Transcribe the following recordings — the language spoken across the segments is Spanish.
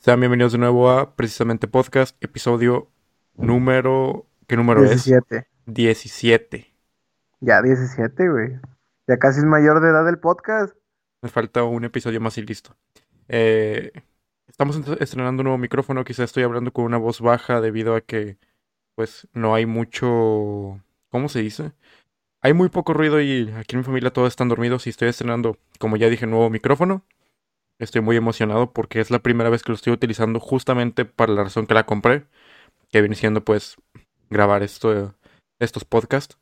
Sean bienvenidos de nuevo a Precisamente Podcast, episodio número... ¿Qué número 17. es? 17. Ya 17, güey. Ya casi es mayor de edad del podcast. Me falta un episodio más y listo. Eh, estamos est- estrenando un nuevo micrófono, quizá estoy hablando con una voz baja debido a que pues no hay mucho... ¿Cómo se dice? Hay muy poco ruido y aquí en mi familia todos están dormidos y estoy estrenando, como ya dije, nuevo micrófono. Estoy muy emocionado porque es la primera vez que lo estoy utilizando justamente para la razón que la compré, que viene siendo pues grabar esto, estos podcasts.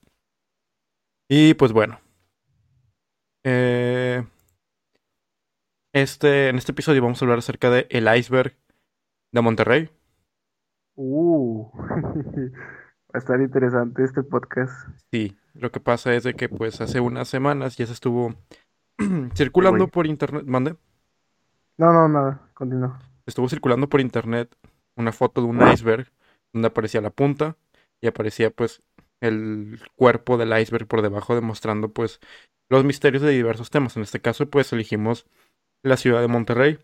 Y pues bueno. Eh, este, en este episodio vamos a hablar acerca de el iceberg de Monterrey. Uh. Va a estar interesante este podcast. Sí, lo que pasa es de que pues hace unas semanas ya se estuvo circulando por internet, mande, No, no, nada. Continúa. estuvo circulando por internet una foto de un iceberg donde aparecía la punta y aparecía pues el cuerpo del iceberg por debajo demostrando pues los misterios de diversos temas. En este caso pues elegimos la ciudad de Monterrey.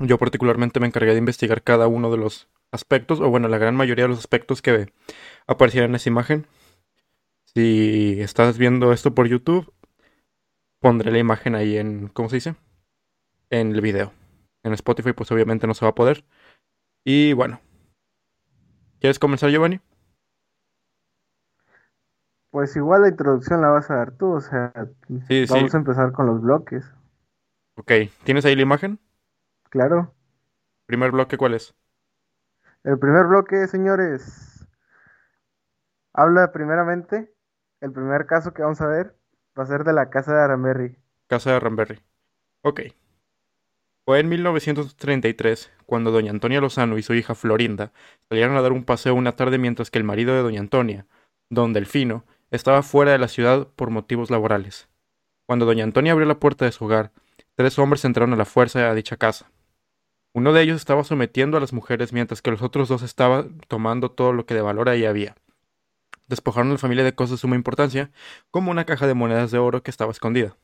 Yo particularmente me encargué de investigar cada uno de los aspectos, o bueno, la gran mayoría de los aspectos que aparecían en esa imagen. Si estás viendo esto por YouTube, pondré la imagen ahí en, ¿cómo se dice? En el video. En Spotify pues obviamente no se va a poder. Y bueno. ¿Quieres comenzar, Giovanni? Pues igual la introducción la vas a dar tú, o sea, Sí, vamos sí. a empezar con los bloques. Ok, ¿tienes ahí la imagen? Claro. Primer bloque, ¿cuál es? El primer bloque, señores, habla primeramente, el primer caso que vamos a ver va a ser de la casa de Aramberry. Casa de Ramberry. Ok. Fue en 1933 cuando doña Antonia Lozano y su hija Florinda salieron a dar un paseo una tarde mientras que el marido de doña Antonia, don Delfino, estaba fuera de la ciudad por motivos laborales. Cuando doña Antonia abrió la puerta de su hogar, tres hombres entraron a la fuerza a dicha casa. Uno de ellos estaba sometiendo a las mujeres mientras que los otros dos estaban tomando todo lo que de valor ahí había. Despojaron a la familia de cosas de suma importancia, como una caja de monedas de oro que estaba escondida.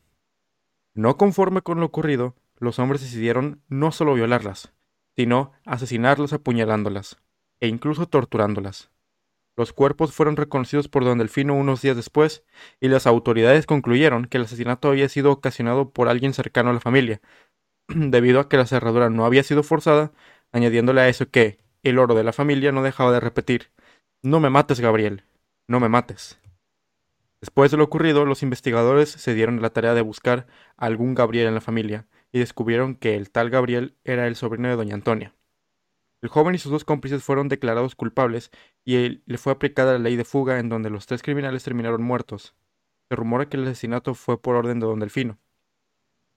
No conforme con lo ocurrido, los hombres decidieron no solo violarlas, sino asesinarlas apuñalándolas, e incluso torturándolas. Los cuerpos fueron reconocidos por Don Delfino unos días después, y las autoridades concluyeron que el asesinato había sido ocasionado por alguien cercano a la familia, debido a que la cerradura no había sido forzada, añadiéndole a eso que el oro de la familia no dejaba de repetir, No me mates, Gabriel, no me mates. Después de lo ocurrido, los investigadores se dieron a la tarea de buscar a algún Gabriel en la familia y descubrieron que el tal Gabriel era el sobrino de doña Antonia. El joven y sus dos cómplices fueron declarados culpables y él- le fue aplicada la ley de fuga en donde los tres criminales terminaron muertos. Se rumora que el asesinato fue por orden de don Delfino.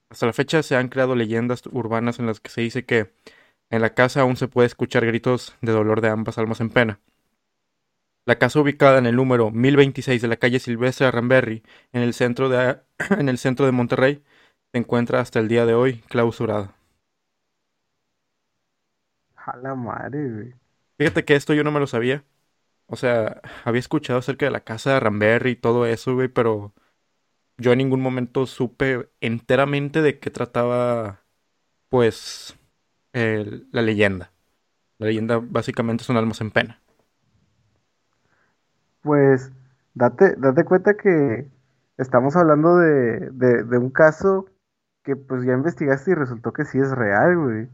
Hasta la fecha se han creado leyendas urbanas en las que se dice que en la casa aún se puede escuchar gritos de dolor de ambas almas en pena. La casa ubicada en el número 1026 de la calle Silvestre Ramberry, en el centro de, en el centro de Monterrey, se encuentra hasta el día de hoy clausurada. A la madre, güey. Fíjate que esto yo no me lo sabía. O sea, había escuchado acerca de la casa de Ramberry y todo eso, güey, pero yo en ningún momento supe enteramente de qué trataba, pues, el- la leyenda. La leyenda básicamente son almas en pena. Pues date, date cuenta que estamos hablando de, de, de un caso que pues ya investigaste y resultó que sí es real, güey.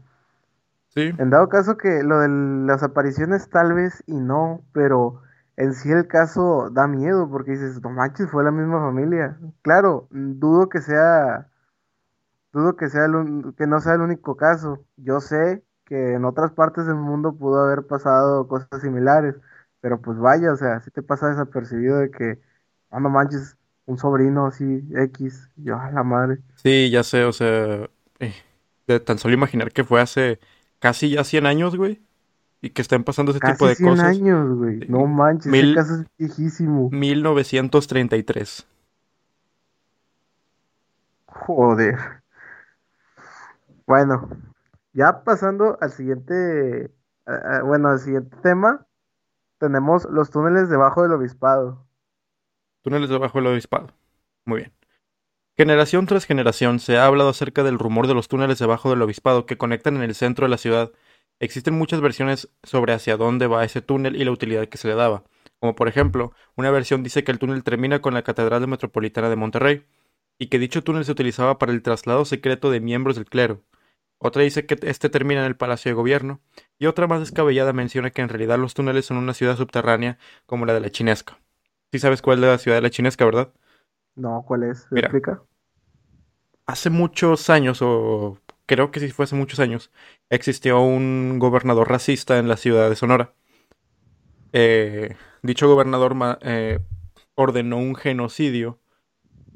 Sí, En dado caso que lo de las apariciones tal vez y no, pero en sí el caso da miedo porque dices, no manches, fue la misma familia. Claro, dudo que sea, dudo que sea el que no sea el único caso. Yo sé que en otras partes del mundo pudo haber pasado cosas similares, pero pues vaya, o sea, si te pasa desapercibido de que, ah, no manches, un sobrino así, X, yo a la madre. sí, ya sé, o sea, eh, de tan solo imaginar que fue hace casi ya 100 años, güey, y que estén pasando ese tipo de 100 cosas. años, güey. No manches, ese Mil- caso es viejísimo. 1933. Joder. Bueno, ya pasando al siguiente, a- a- bueno, al siguiente tema, tenemos los túneles debajo del obispado. Túneles debajo del obispado. Muy bien. Generación tras generación se ha hablado acerca del rumor de los túneles debajo del obispado que conectan en el centro de la ciudad Existen muchas versiones sobre hacia dónde va ese túnel y la utilidad que se le daba. Como por ejemplo, una versión dice que el túnel termina con la Catedral Metropolitana de Monterrey y que dicho túnel se utilizaba para el traslado secreto de miembros del clero. Otra dice que este termina en el Palacio de Gobierno y otra más descabellada menciona que en realidad los túneles son una ciudad subterránea como la de la Chinesca. Sí sabes cuál es la ciudad de la Chinesca, ¿verdad? No, ¿cuál es? Mira. explica? Hace muchos años, o creo que sí fue hace muchos años, existió un gobernador racista en la ciudad de Sonora. Eh, dicho gobernador eh, ordenó un genocidio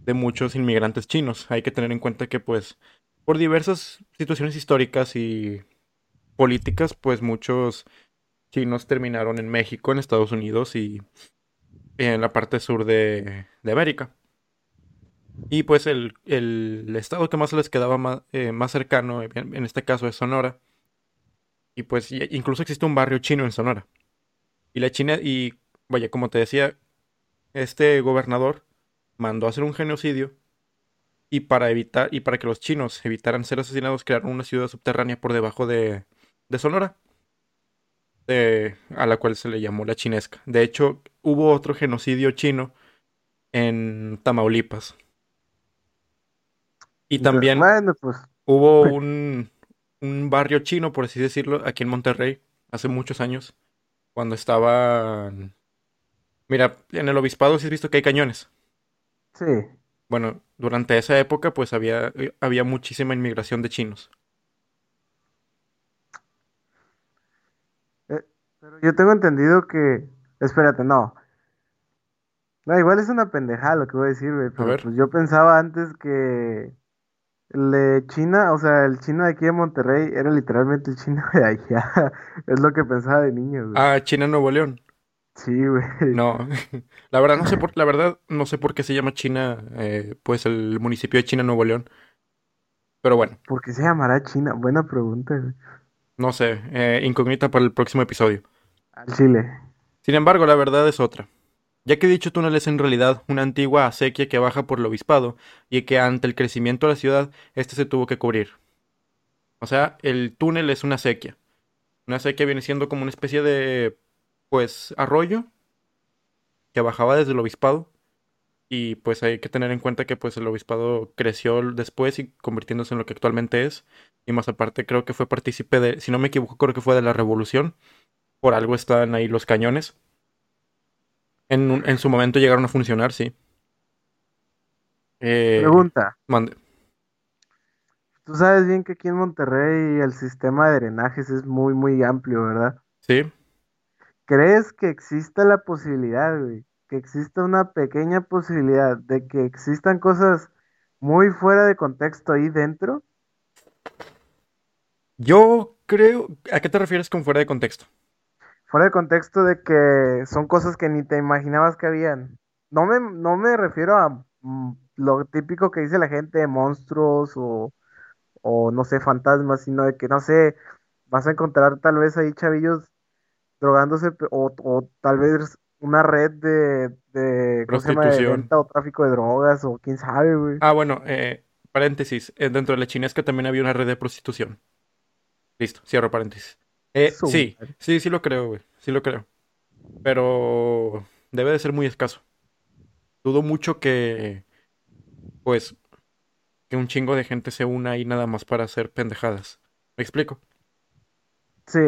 de muchos inmigrantes chinos. Hay que tener en cuenta que, pues, por diversas situaciones históricas y políticas, pues muchos chinos terminaron en México, en Estados Unidos y en la parte sur de, de América. Y pues el, el estado que más les quedaba más, eh, más cercano, en, en este caso es Sonora. Y pues incluso existe un barrio chino en Sonora. Y la China, y vaya, como te decía, este gobernador mandó a hacer un genocidio y para evitar, y para que los chinos evitaran ser asesinados, crearon una ciudad subterránea por debajo de, de Sonora, de- a la cual se le llamó la Chinesca. De hecho, hubo otro genocidio chino en Tamaulipas. Y también Bueno, pues hubo un, un barrio chino, por así decirlo, aquí en Monterrey, hace muchos años, cuando estaban... Mira, en el obispado sí has visto que hay cañones. sí. Bueno, durante esa época pues había, eh, había muchísima inmigración de chinos. Eh, pero yo tengo entendido que. Espérate, no. No, igual es una pendejada lo que voy a decir, güey. Pero ver. pues yo pensaba antes que. El de China, o sea, el chino de aquí de Monterrey era literalmente el chino de allá. Es lo que pensaba de niño, güey. Ah, China Nuevo León. Sí, güey. No, la verdad no sé por, la verdad no sé por qué se llama China, eh, pues el municipio de China Nuevo León. Pero bueno, ¿Por qué se llamará China? Buena pregunta, güey. no sé, eh, incógnita para el próximo episodio. Al Chile. Sin embargo, la verdad es otra. Ya que dicho túnel es en realidad una antigua acequia que baja por el obispado y que ante el crecimiento de la ciudad, este se tuvo que cubrir. O sea, el túnel es una acequia. Una acequia viene siendo como una especie de, pues, arroyo que bajaba desde el obispado. Y pues hay que tener en cuenta que pues el obispado creció después y convirtiéndose en lo que actualmente es. Y más aparte creo que fue partícipe de, si no me equivoco, creo que fue de la revolución. Por algo están ahí los cañones. En, un- en su momento llegaron a funcionar, sí. Eh, Pregunta. mande. Tú sabes bien que aquí en Monterrey el sistema de drenajes es muy, muy amplio, ¿verdad? Sí. ¿Crees que exista la posibilidad, güey? Que exista una pequeña posibilidad de que existan cosas muy fuera de contexto ahí dentro? Yo creo... ¿A qué te refieres con fuera de contexto? Fuera de contexto de que son cosas que ni te imaginabas que habían. No me, no me refiero a mm, lo típico que dice la gente de monstruos o, o no sé, fantasmas, sino de que, no sé, vas a encontrar tal vez ahí chavillos drogándose o, o tal vez una red de, de, ¿cómo se llama? de Prostitución. venta o tráfico de drogas o quién sabe, güey. Ah, bueno, eh, paréntesis. eh, dentro de la chinesca también había una red de prostitución. Listo, cierro paréntesis. Eh, sí, sí, sí lo creo, güey. Sí lo creo. Pero debe de ser muy escaso. Dudo mucho que, pues, que un chingo de gente se una ahí nada más para hacer pendejadas. ¿Me explico? Sí.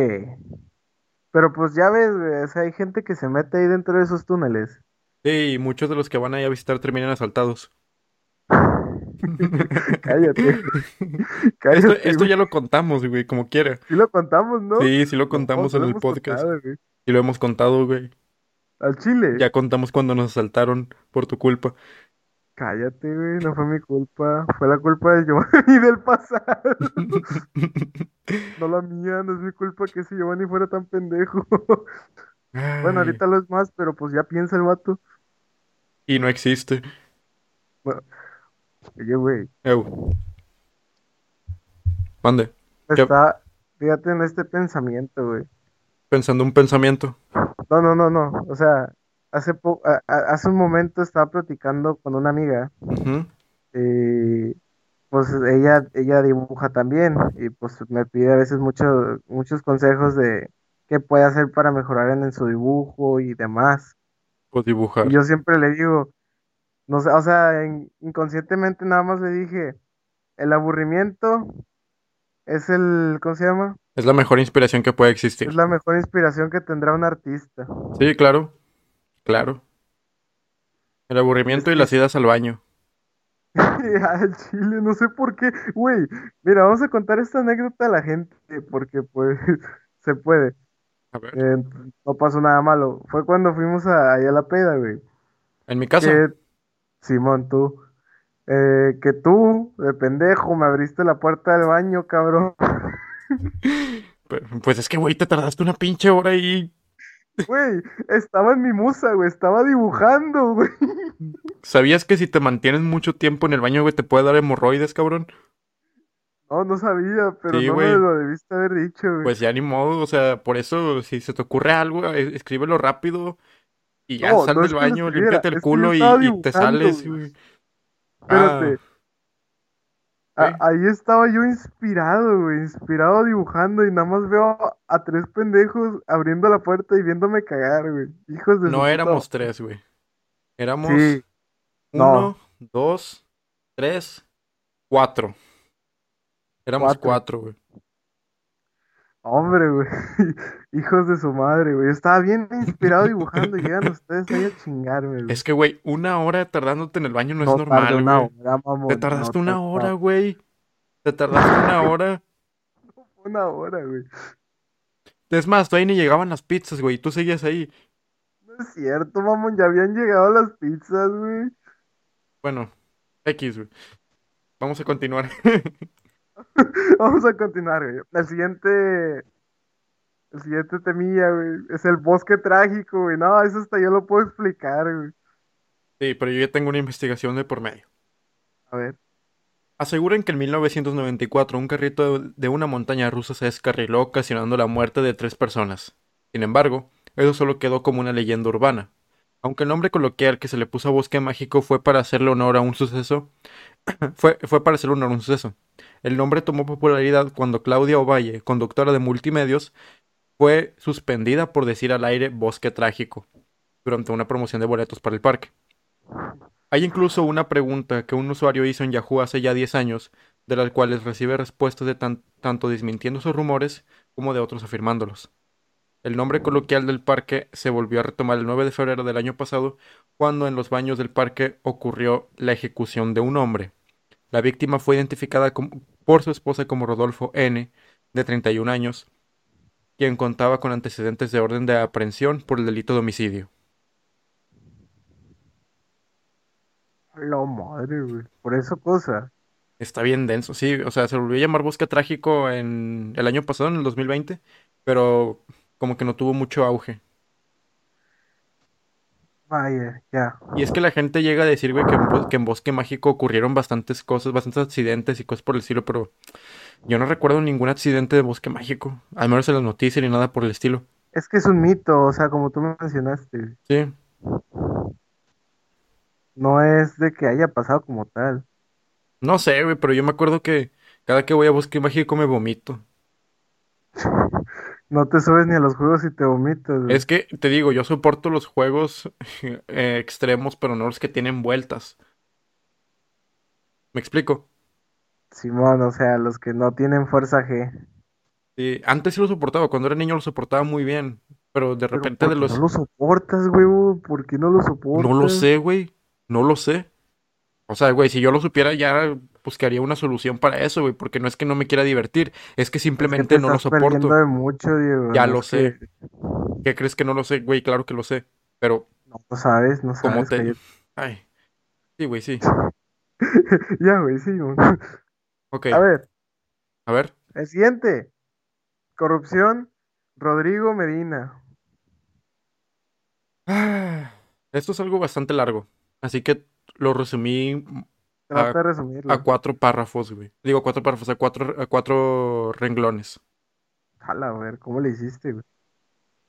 Pero pues ya ves, güey, o sea, hay gente que se mete ahí dentro de esos túneles. Sí, y muchos de los que van ahí a visitar terminan asaltados. Cállate, Esto, cállate, esto güey. ya lo contamos, güey, como quiera. Sí lo contamos, ¿no? Sí, sí lo contamos no en el podcast. contado. Y lo hemos contado, güey. Al chile. Ya contamos cuando nos asaltaron por tu culpa. Cállate, güey, no fue mi culpa. Fue la culpa de Giovanni del pasado. No la mía, no es mi culpa que ese Giovanni fuera tan pendejo. Bueno, ahorita lo es más, pero pues ya piensa el vato. Y no existe. Bueno, oye, güey, Eu. Mande. Está, fíjate en este pensamiento, güey. Pensando un pensamiento. No, no, no, no. O sea, hace po- a- a- hace un momento estaba platicando con una amiga eh, pues ella, ella dibuja también y pues me pide a veces muchos muchos consejos de qué puede hacer para mejorar en, en su dibujo y demás. Pues Y dibujar. yo siempre le digo, no sé, o sea, in- inconscientemente nada más le dije, el aburrimiento es el, ¿cómo se llama? Es la mejor inspiración que puede Es existir. la mejor inspiración que tendrá un artista. Sí, claro, claro. El es aburrimiento y las idas al baño. al chile, no sé por qué, güey, mira, vamos a contar esta anécdota a la gente porque pues se puede. A ver. Eh, no pasó nada malo. Fue cuando fuimos a, allá a la peda, güey. En mi casa. Que, Simón, tú, eh, que tú, de pendejo, me abriste la puerta del baño, cabrón. Pues es que, güey, te tardaste una pinche hora y Güey, estaba en mi musa, güey, estaba dibujando, güey. ¿Sabías que si te mantienes mucho tiempo en el baño, güey, te puede dar hemorroides, cabrón? No, no sabía, pero Sí, no me lo debiste haber dicho, güey. Pues ya ni modo, o sea, por eso, si se te ocurre algo, eh, escríbelo rápido y ya No, sal no del baño, límpiate el culo y, te sales, güey. Ah, Espérate, a- ¿qué? ahí estaba yo inspirado, güey, inspirado dibujando y nada más veo a, tres pendejos abriendo la puerta y viéndome cagar, güey. Hijos de No éramos tres, güey. Éramos Sí, no, uno, dos, tres, cuatro. Éramos cuatro. cuatro, güey. Hombre, güey. Hijos de su madre, güey. Estaba bien inspirado dibujando y llegan ustedes ahí a chingarme, güey. Es que, güey, una hora tardándote en el baño no es No normal, una güey. hora, Te mamón. No tardaste una hora, güey. Te tardaste una hora. una hora, güey. Es más, todavía ni llegaban las pizzas, güey. y Tú seguías ahí. No es cierto, mamón. Ya habían llegado las pizzas, güey. Bueno, X, güey. Vamos a continuar. Vamos a continuar, güey. El siguiente. El siguiente temilla, güey. Es el bosque trágico, güey. No, eso hasta yo lo puedo explicar, güey. Sí, pero yo ya tengo una investigación de por medio. A ver. Aseguran que en 1994 un carrito de una montaña rusa se descarriló ocasionando la muerte de tres personas. Sin embargo, eso solo quedó como una leyenda urbana. Aunque el nombre coloquial que se le puso a Bosque Mágico fue para hacerle honor a un suceso, fue, fue para hacerle honor a un suceso. El nombre tomó popularidad cuando Claudia Ovalle, conductora de multimedios, fue suspendida por decir al aire Bosque Trágico durante una promoción de boletos para el parque. Hay incluso una pregunta que un usuario hizo en Yahoo hace ya 10 años, de las cuales recibe respuestas de tan- tanto desmintiendo esos rumores como de otros afirmándolos. El nombre coloquial del parque se volvió a retomar el 9 de febrero del año pasado, cuando en los baños del parque ocurrió la ejecución de un hombre. La víctima fue identificada por su esposa como Rodolfo N., de 31 años, quien contaba con antecedentes de orden de aprehensión por el delito de homicidio. La madre, güey. Por eso cosa. Está bien denso, sí, o sea, se volvió a llamar Bosque Trágico en el año pasado, en el 2020, pero como que no tuvo mucho auge. Vaya, ya. Y es que la gente llega a decir, güey, que en, Bo- que en Bosque Mágico ocurrieron bastantes cosas, bastantes accidentes y cosas por el estilo, pero yo no recuerdo ningún accidente de Bosque Mágico, al menos en las noticias ni nada por el estilo. Es que es un mito, o sea, como tú mencionaste. Sí, No es de que haya pasado como tal. no sé, güey, pero yo me acuerdo que cada que voy a Bosque Mágico me vomito. No te subes ni a los juegos y te vomitas, güey. Es que, te digo, yo soporto los juegos eh, extremos, pero no los que tienen vueltas. ¿Me explico? Simón, o sea, los que no tienen fuerza G. Sí, antes sí lo soportaba, cuando era niño lo soportaba muy bien, pero de Pero repente ¿por de los... no lo soportas, güey? ¿Por qué no lo soportas? No lo sé, güey, no lo sé. O sea, güey, si yo lo supiera ya buscaría una solución para eso, güey, porque no es que no me quiera divertir, es que Es que simplemente te no lo estás soporto. de mucho, Diego. Ya lo sé. ¿Qué crees que no lo sé? Güey, claro que lo sé, pero No lo sabes, no sabes. te... Ay, sí, güey, sí. Ya, güey, sí. güey. Ok, A ver, a ver. el siguiente. Corrupción, Rodrigo Medina. Ah, Esto es algo bastante largo, así que lo resumí Trata a, de resumirlo. a cuatro párrafos, güey. Digo, cuatro párrafos, a cuatro, a cuatro renglones. Jala, a ver, ¿cómo le hiciste, güey?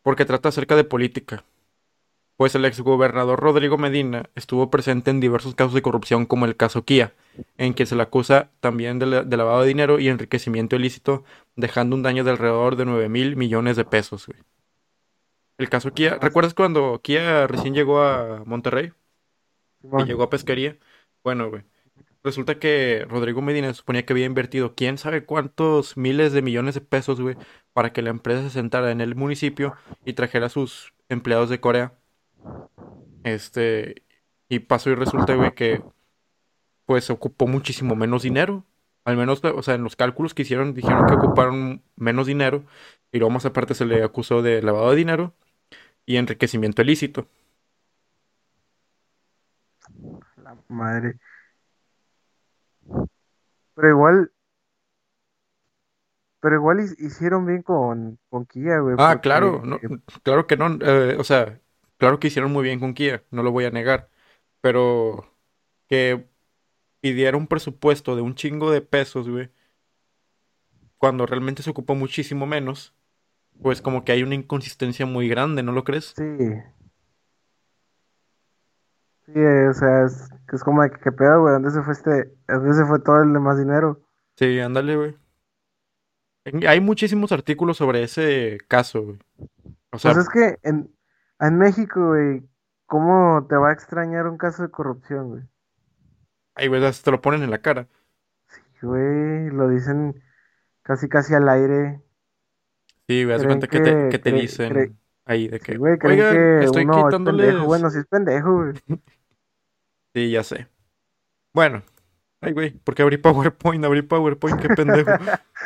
Porque trata acerca de política. Pues el exgobernador Rodrigo Medina estuvo presente en diversos casos de corrupción como el caso Kia, en que se le acusa también de, la- de lavado de dinero y enriquecimiento ilícito, dejando un daño de alrededor de 9 mil millones de pesos, güey. El caso Kia, ¿recuerdas cuando Kia recién llegó a Monterrey y llegó a Pesquería? Bueno, güey. Resulta que Rodrigo Medina suponía que había invertido quién sabe cuántos miles de millones de pesos, güey, para que la empresa se sentara en el municipio y trajera a sus empleados de Corea. Este, y pasó y resulta, güey, que pues ocupó muchísimo menos dinero. Al menos, o sea, en los cálculos que hicieron dijeron que ocuparon menos dinero y luego más aparte se le acusó de lavado de dinero y enriquecimiento ilícito. La madre. Pero igual, pero igual hi- hicieron bien con, con Kia, güey, Ah, claro, no, porque claro que no, eh, o sea, claro que hicieron muy bien con Kia, no lo voy a negar, pero que pidiera un presupuesto de un chingo de pesos, güey, cuando realmente se ocupó muchísimo menos, pues como que hay una inconsistencia muy grande, ¿no lo crees? sí, sí, o sea, es, es como de que, ¿qué pedo, güey? ¿Dónde se fue este, dónde se fue todo el demás dinero? Sí, ándale, güey. Hay muchísimos artículos sobre ese caso, güey. O Pues sea, es que en, en México, güey, ¿cómo te va a extrañar un caso de corrupción, güey? ay, güey, te lo ponen en la cara. Sí, güey, lo dicen casi casi al aire. Sí, güey, haz cuenta que te, que, te dicen ahí de sí, que, güey, oigan, que estoy uno es pendejo. Bueno, sí es pendejo, güey. Sí, ya sé. Bueno, ay, güey, ¿por qué abrí PowerPoint? Abrí PowerPoint, qué pendejo.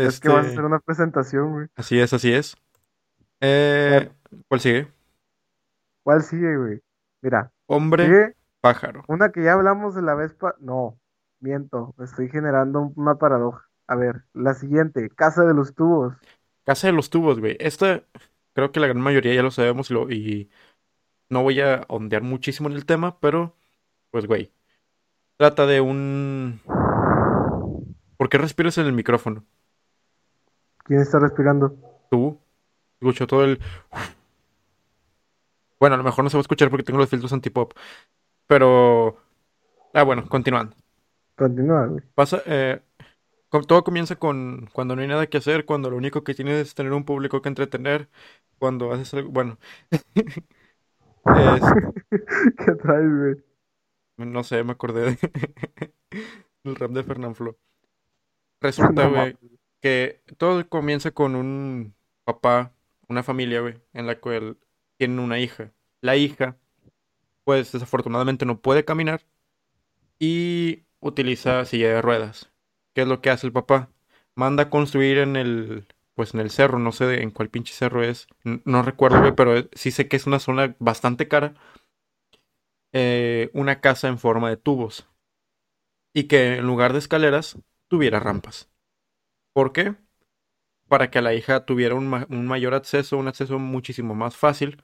Es que vas a hacer Este, una presentación, güey. así es, así es. Eh, ¿cuál sigue? ¿cuál sigue, güey? Mira, Hombre, sigue pájaro. una que ya hablamos de la vez pa... No, miento, estoy generando un- una paradoja. A ver, la siguiente, Casa de los Tubos. Casa de los tubos, güey. Esta creo que la gran mayoría ya lo sabemos y, lo- y no voy a ondear muchísimo en el tema, pero pues, güey, trata de un... ¿Por qué respiras en el micrófono? ¿Quién está respirando? Tú, escucho todo el... Bueno, a lo mejor no se va a escuchar porque tengo los filtros antipop, pero... Ah, bueno, continuando. Continúa, güey. Pasa, eh, todo comienza con cuando no hay nada que hacer, cuando lo único que tienes es tener un público que entretener, cuando haces algo... Bueno, este... ¿Qué traes, güey? No sé, me acordé de... del rap de Fernanfloo. Resulta, güey, que todo comienza con un papá, una familia, güey, en la cual tienen una hija. La hija, pues desafortunadamente no puede caminar y utiliza silla de ruedas. ¿Qué es lo que hace el papá? Manda a construir en el, pues en el cerro, no sé de- en cuál pinche cerro es, no recuerdo, güey, pero sí sé que es una zona bastante cara, eh, una casa en forma de tubos y que en lugar de escaleras tuviera rampas. ¿Por qué? Para que la hija tuviera un, ma- un mayor acceso, un acceso muchísimo más fácil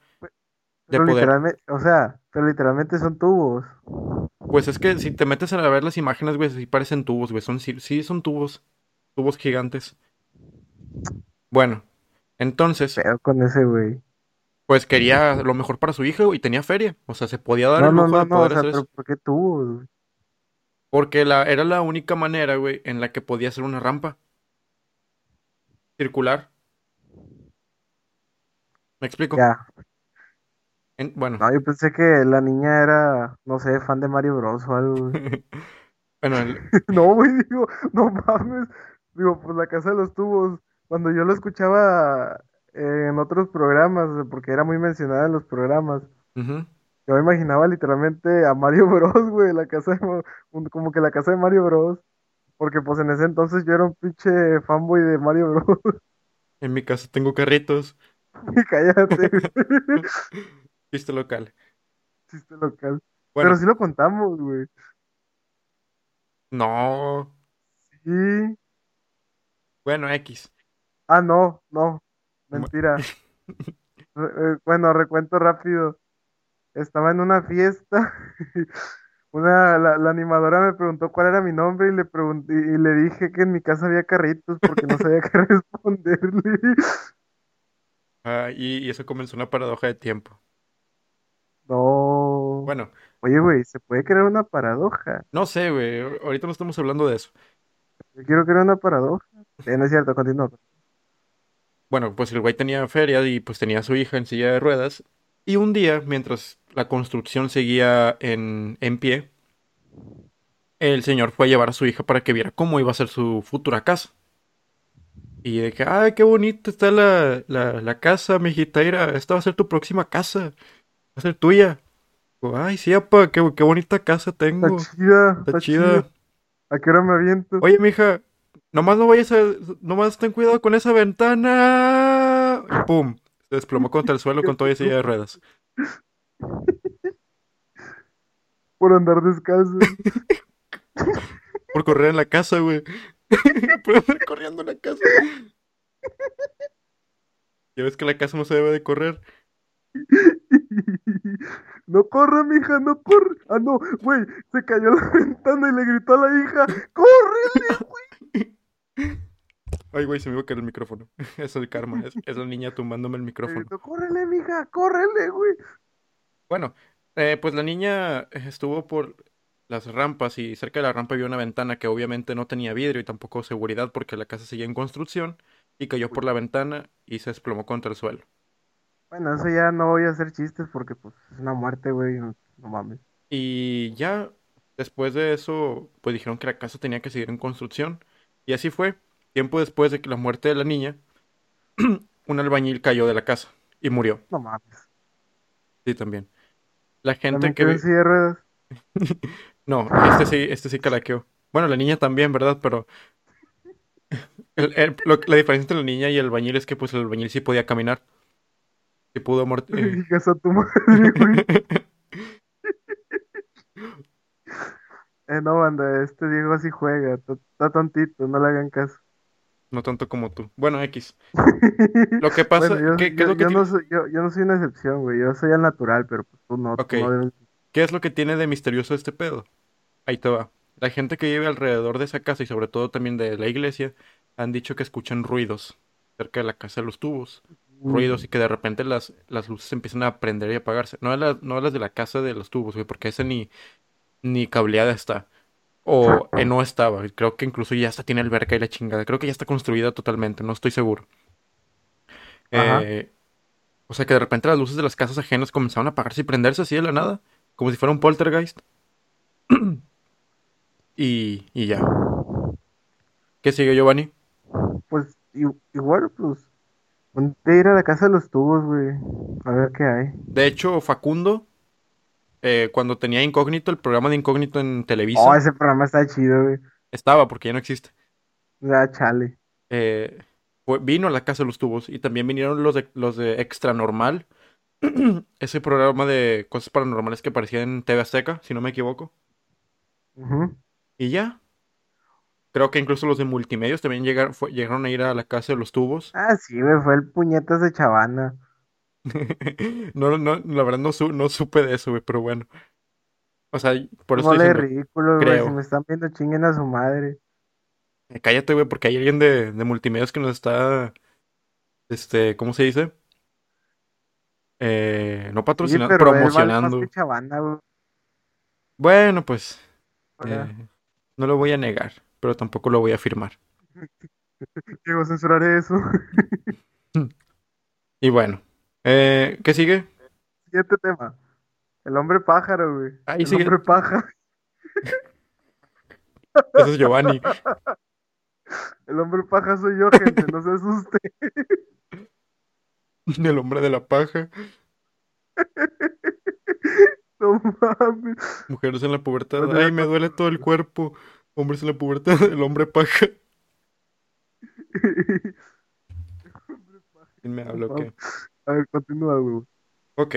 de Pero poder. literalmente, o sea, pero literalmente son tubos. Pues es que si te metes a ver las imágenes, güey, sí parecen tubos, güey, son, sí, sí son tubos, tubos gigantes. Bueno, entonces, Pero con ese, güey. pues quería lo mejor para su hija, y tenía feria, o sea, se podía dar No, el lujo no, de no, o poder sea, hacer pero eso. ¿por qué tubos, güey? Porque la, era la única manera, güey, en la que podía hacer una rampa circular. ¿Me explico? Ya. En- bueno, No, yo pensé que la niña era, no sé, fan de Mario Bros o algo, güey. bueno, el- No, güey, digo, no mames. Digo, pues la casa de los tubos. Cuando yo lo escuchaba eh, en otros programas, porque era muy mencionada en los programas, yo me imaginaba literalmente a Mario Bros, güey, la casa de, como que la casa de Mario Bros. Porque pues en ese entonces yo era un pinche fanboy de Mario Bros. En mi casa tengo carritos. Cállate. Chiste local. Chiste local. Pero sí lo contamos, güey. no. Sí. Bueno, X. Ah, no, no. Mentira. Eh, Bueno, recuento rápido. Estaba en una fiesta. Una, la, la animadora me preguntó cuál era mi nombre y le pregunté, y le dije que en mi casa había carritos porque no sabía qué responderle. Ah, y, y eso comenzó una paradoja de tiempo. No. Bueno, Oye, güey, ¿se puede crear una paradoja? No sé, güey. Ahorita no estamos hablando de eso. Yo quiero crear una paradoja. Eh, no es cierto, continúa. Bueno, pues el güey tenía feria y pues tenía a su hija en silla de ruedas. Y un día, mientras la construcción seguía en, en pie, el señor fue a llevar a su hija para que viera cómo iba a ser su futura casa. Y de que, ay, qué bonita está la, la, la casa, mijita, mira, esta va a ser tu próxima casa, va a ser tuya. Ay, sí, apa, qué, qué bonita casa Está tengo, chida, está está chida. chida. ¿A qué hora me aviento? Oye, mija, nomás no vayas a, nomás ten cuidado con esa ventana. Pum, se desplomó contra el suelo con toda esa silla de ruedas. Por andar descalzo. Por correr en la casa, güey. Por andar corriendo en la casa. Ya ves que la casa no se debe de correr. No corre, mija, no corre. Ah, no, güey, se cayó la ventana y le gritó a la hija, ¡corre! Ay, güey, se me iba a caer el micrófono. Es el karma, es, es la niña tumbándome el micrófono. córrele, mija, córrele, güey. Bueno, eh, pues la niña estuvo por las rampas y cerca de la rampa había una ventana que obviamente no tenía vidrio y tampoco seguridad porque la casa seguía en construcción y cayó por la ventana y se desplomó contra el suelo. Bueno, eso ya no voy a hacer chistes porque, pues, es una muerte, güey. No, no mames. Y ya después de eso, pues dijeron que la casa tenía que seguir en construcción. Y así fue. Tiempo después de que la muerte de la niña, un albañil cayó de la casa y murió. No mames. Sí, también. La gente También que... No, este sí, este sí calaqueó. Bueno, la niña también, ¿verdad? Pero el- el- lo- la diferencia entre la niña y el albañil es que pues el albañil sí podía caminar. Sí pudo amort- eh, Hijas a tu madre, güey. Eh, no, banda, este Diego así juega. Está tontito, no le hagan caso. No tanto como tú. Bueno, X. Lo que pasa, Bueno, yo, ¿qué, qué es lo que yo no soy, yo, yo no soy una excepción, güey. Yo soy al natural, pero pues tú no, tú Ok. no debes- qué es lo que tiene de misterioso este pedo? Ahí te va. La gente que vive alrededor de esa casa y sobre todo también de la iglesia han dicho que escuchan ruidos cerca de la casa de los tubos. Ruidos y que de repente las, las luces empiezan a prender y apagarse. No las, no las de la casa de los tubos, güey, porque esa ni, ni cableada está. O eh, no estaba. Creo que incluso ya hasta tiene alberca y la chingada. Creo que ya está construida totalmente, no estoy seguro. Eh, o sea que de repente las luces de las casas ajenas comenzaron a apagarse y prenderse así de la nada. Como si fuera un poltergeist. y, y ya. ¿Qué sigue, Giovanni? Pues igual, pues. Ponte a ir a la casa de los tubos, güey. A ver qué hay. De hecho, Facundo, eh, cuando tenía Incógnito, el programa de Incógnito en Oh, Televisa, ese programa está chido, güey. estaba porque ya no existe. Ya, chale. Eh, fue- vino a la casa de los tubos y también vinieron los de, los de Extra Normal. Ese programa de cosas paranormales que aparecía en TV Azteca, si no me equivoco. Y ya. Creo que incluso los de multimedios también llegaron, fue- llegaron a ir a la casa de los tubos. Ah, sí, güey, fue el puñetas de Chavana. No, no, la verdad no, su- no supe de eso, güey, pero bueno. O sea, por eso No le ridículo, güey. Si me están viendo, chinguen a su madre. eh, cállate, güey, porque hay alguien de, de multimedios que nos está, este, ¿cómo se dice? Eh, no patrocinando, vale promocionando. Chavana. Bueno, pues, eh, no lo voy a negar, pero tampoco lo voy a afirmar. Digo, censuraré eso. Y bueno, eh, ¿qué sigue? Siguiente tema. El hombre pájaro, güey. Ahí El sigue. hombre paja. Ese es Giovanni. El hombre paja soy yo, gente. No se asuste. El hombre de la paja. No mames. Mujeres en la pubertad. Ay, me duele todo el cuerpo. Hombres en la pubertad. El hombre paja. ¿Quién me habla o qué? A ver, continúa, güey. Ok.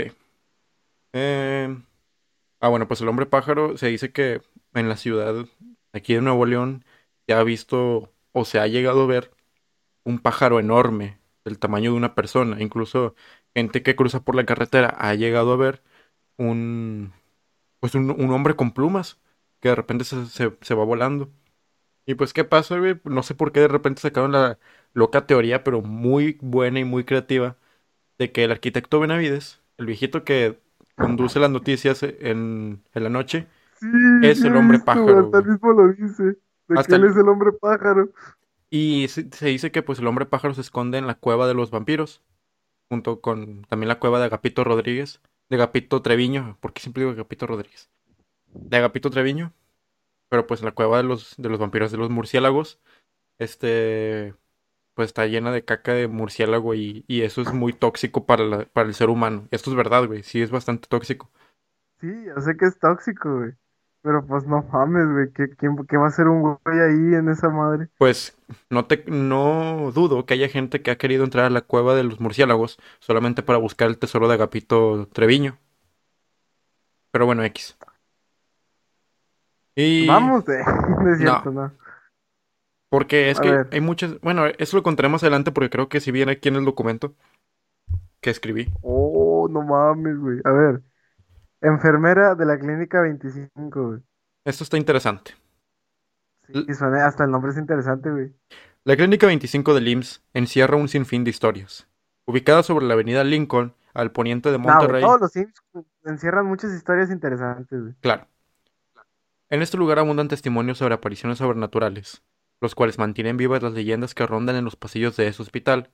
Eh, Ah, bueno, pues el hombre pájaro se dice que en la ciudad aquí de Nuevo León se ha visto o se ha llegado a ver un pájaro enorme del tamaño de una persona. Incluso gente que cruza por la carretera ha llegado a ver un, pues un, hombre con plumas que de repente se, se- se va volando. Y pues, ¿qué pasa, güey? No sé por qué de repente sacaron la loca teoría, pero muy buena y muy creativa, de que el arquitecto Benavides, el viejito que conduce las noticias en, en la noche Sí, es el hombre pájaro, hasta mismo lo dice. De Hasta que él el- es el hombre pájaro. Y se, se dice que pues el hombre pájaro se esconde en la cueva de los vampiros, junto con también la cueva de Agapito Rodríguez, de Agapito Treviño, ¿por qué siempre digo Agapito Rodríguez? De Agapito Treviño, pero pues la cueva de los, de los vampiros de los murciélagos, este, pues está llena de caca de murciélago y, y eso es muy tóxico para, la- para el ser humano. Esto es verdad, güey, sí es bastante tóxico. Sí, yo sé que es tóxico, güey. Pero pues no mames, güey. ¿Qué, quién- qué va a hacer un güey ahí en esa madre? Pues no te, no dudo que haya gente que ha querido entrar a la cueva de los murciélagos solamente para buscar el tesoro de Agapito Treviño. Pero bueno, X. Y Vamos, eh. No es cierto, no. Porque es A que ver. hay muchas, bueno, eso lo contaré más adelante porque creo que si viene aquí en el documento que escribí. Oh, no mames, güey. A ver. Enfermera de la clínica 25, güey. Esto está interesante. Sí, suena, hasta el nombre es interesante, güey. La clínica 25 del IMSS encierra un sinfín de historias. Ubicada sobre la avenida Lincoln, al poniente de No, Monterrey. todos los Sims encierran muchas historias interesantes, güey. Claro. En este lugar abundan testimonios sobre apariciones sobrenaturales, los cuales mantienen vivas las leyendas que rondan en los pasillos de ese hospital.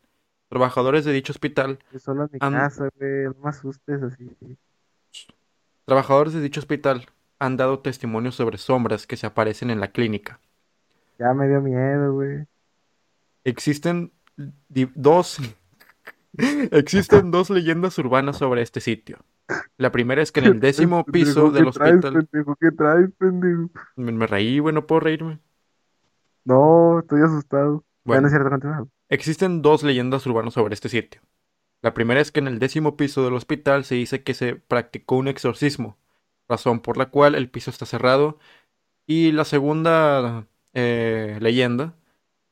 Trabajadores de dicho hospital, solo en mi Am- casa, güey. No me asustes así. trabajadores de dicho hospital han dado testimonios sobre sombras que se aparecen en la clínica. Ya me dio miedo, güey. Existen dos existen dos leyendas urbanas sobre este sitio. La primera es que en el décimo piso del ¿qué traes, hospital pendejo? ¿Qué traes, pendejo? me, me reí, güey, no puedo reírme. No, estoy asustado. Bueno. Bueno, es cierto, continúa. Existen dos leyendas urbanas sobre este sitio. La primera es que en el décimo piso del hospital se dice que se practicó un exorcismo, razón por la cual el piso está cerrado. Y la segunda eh, leyenda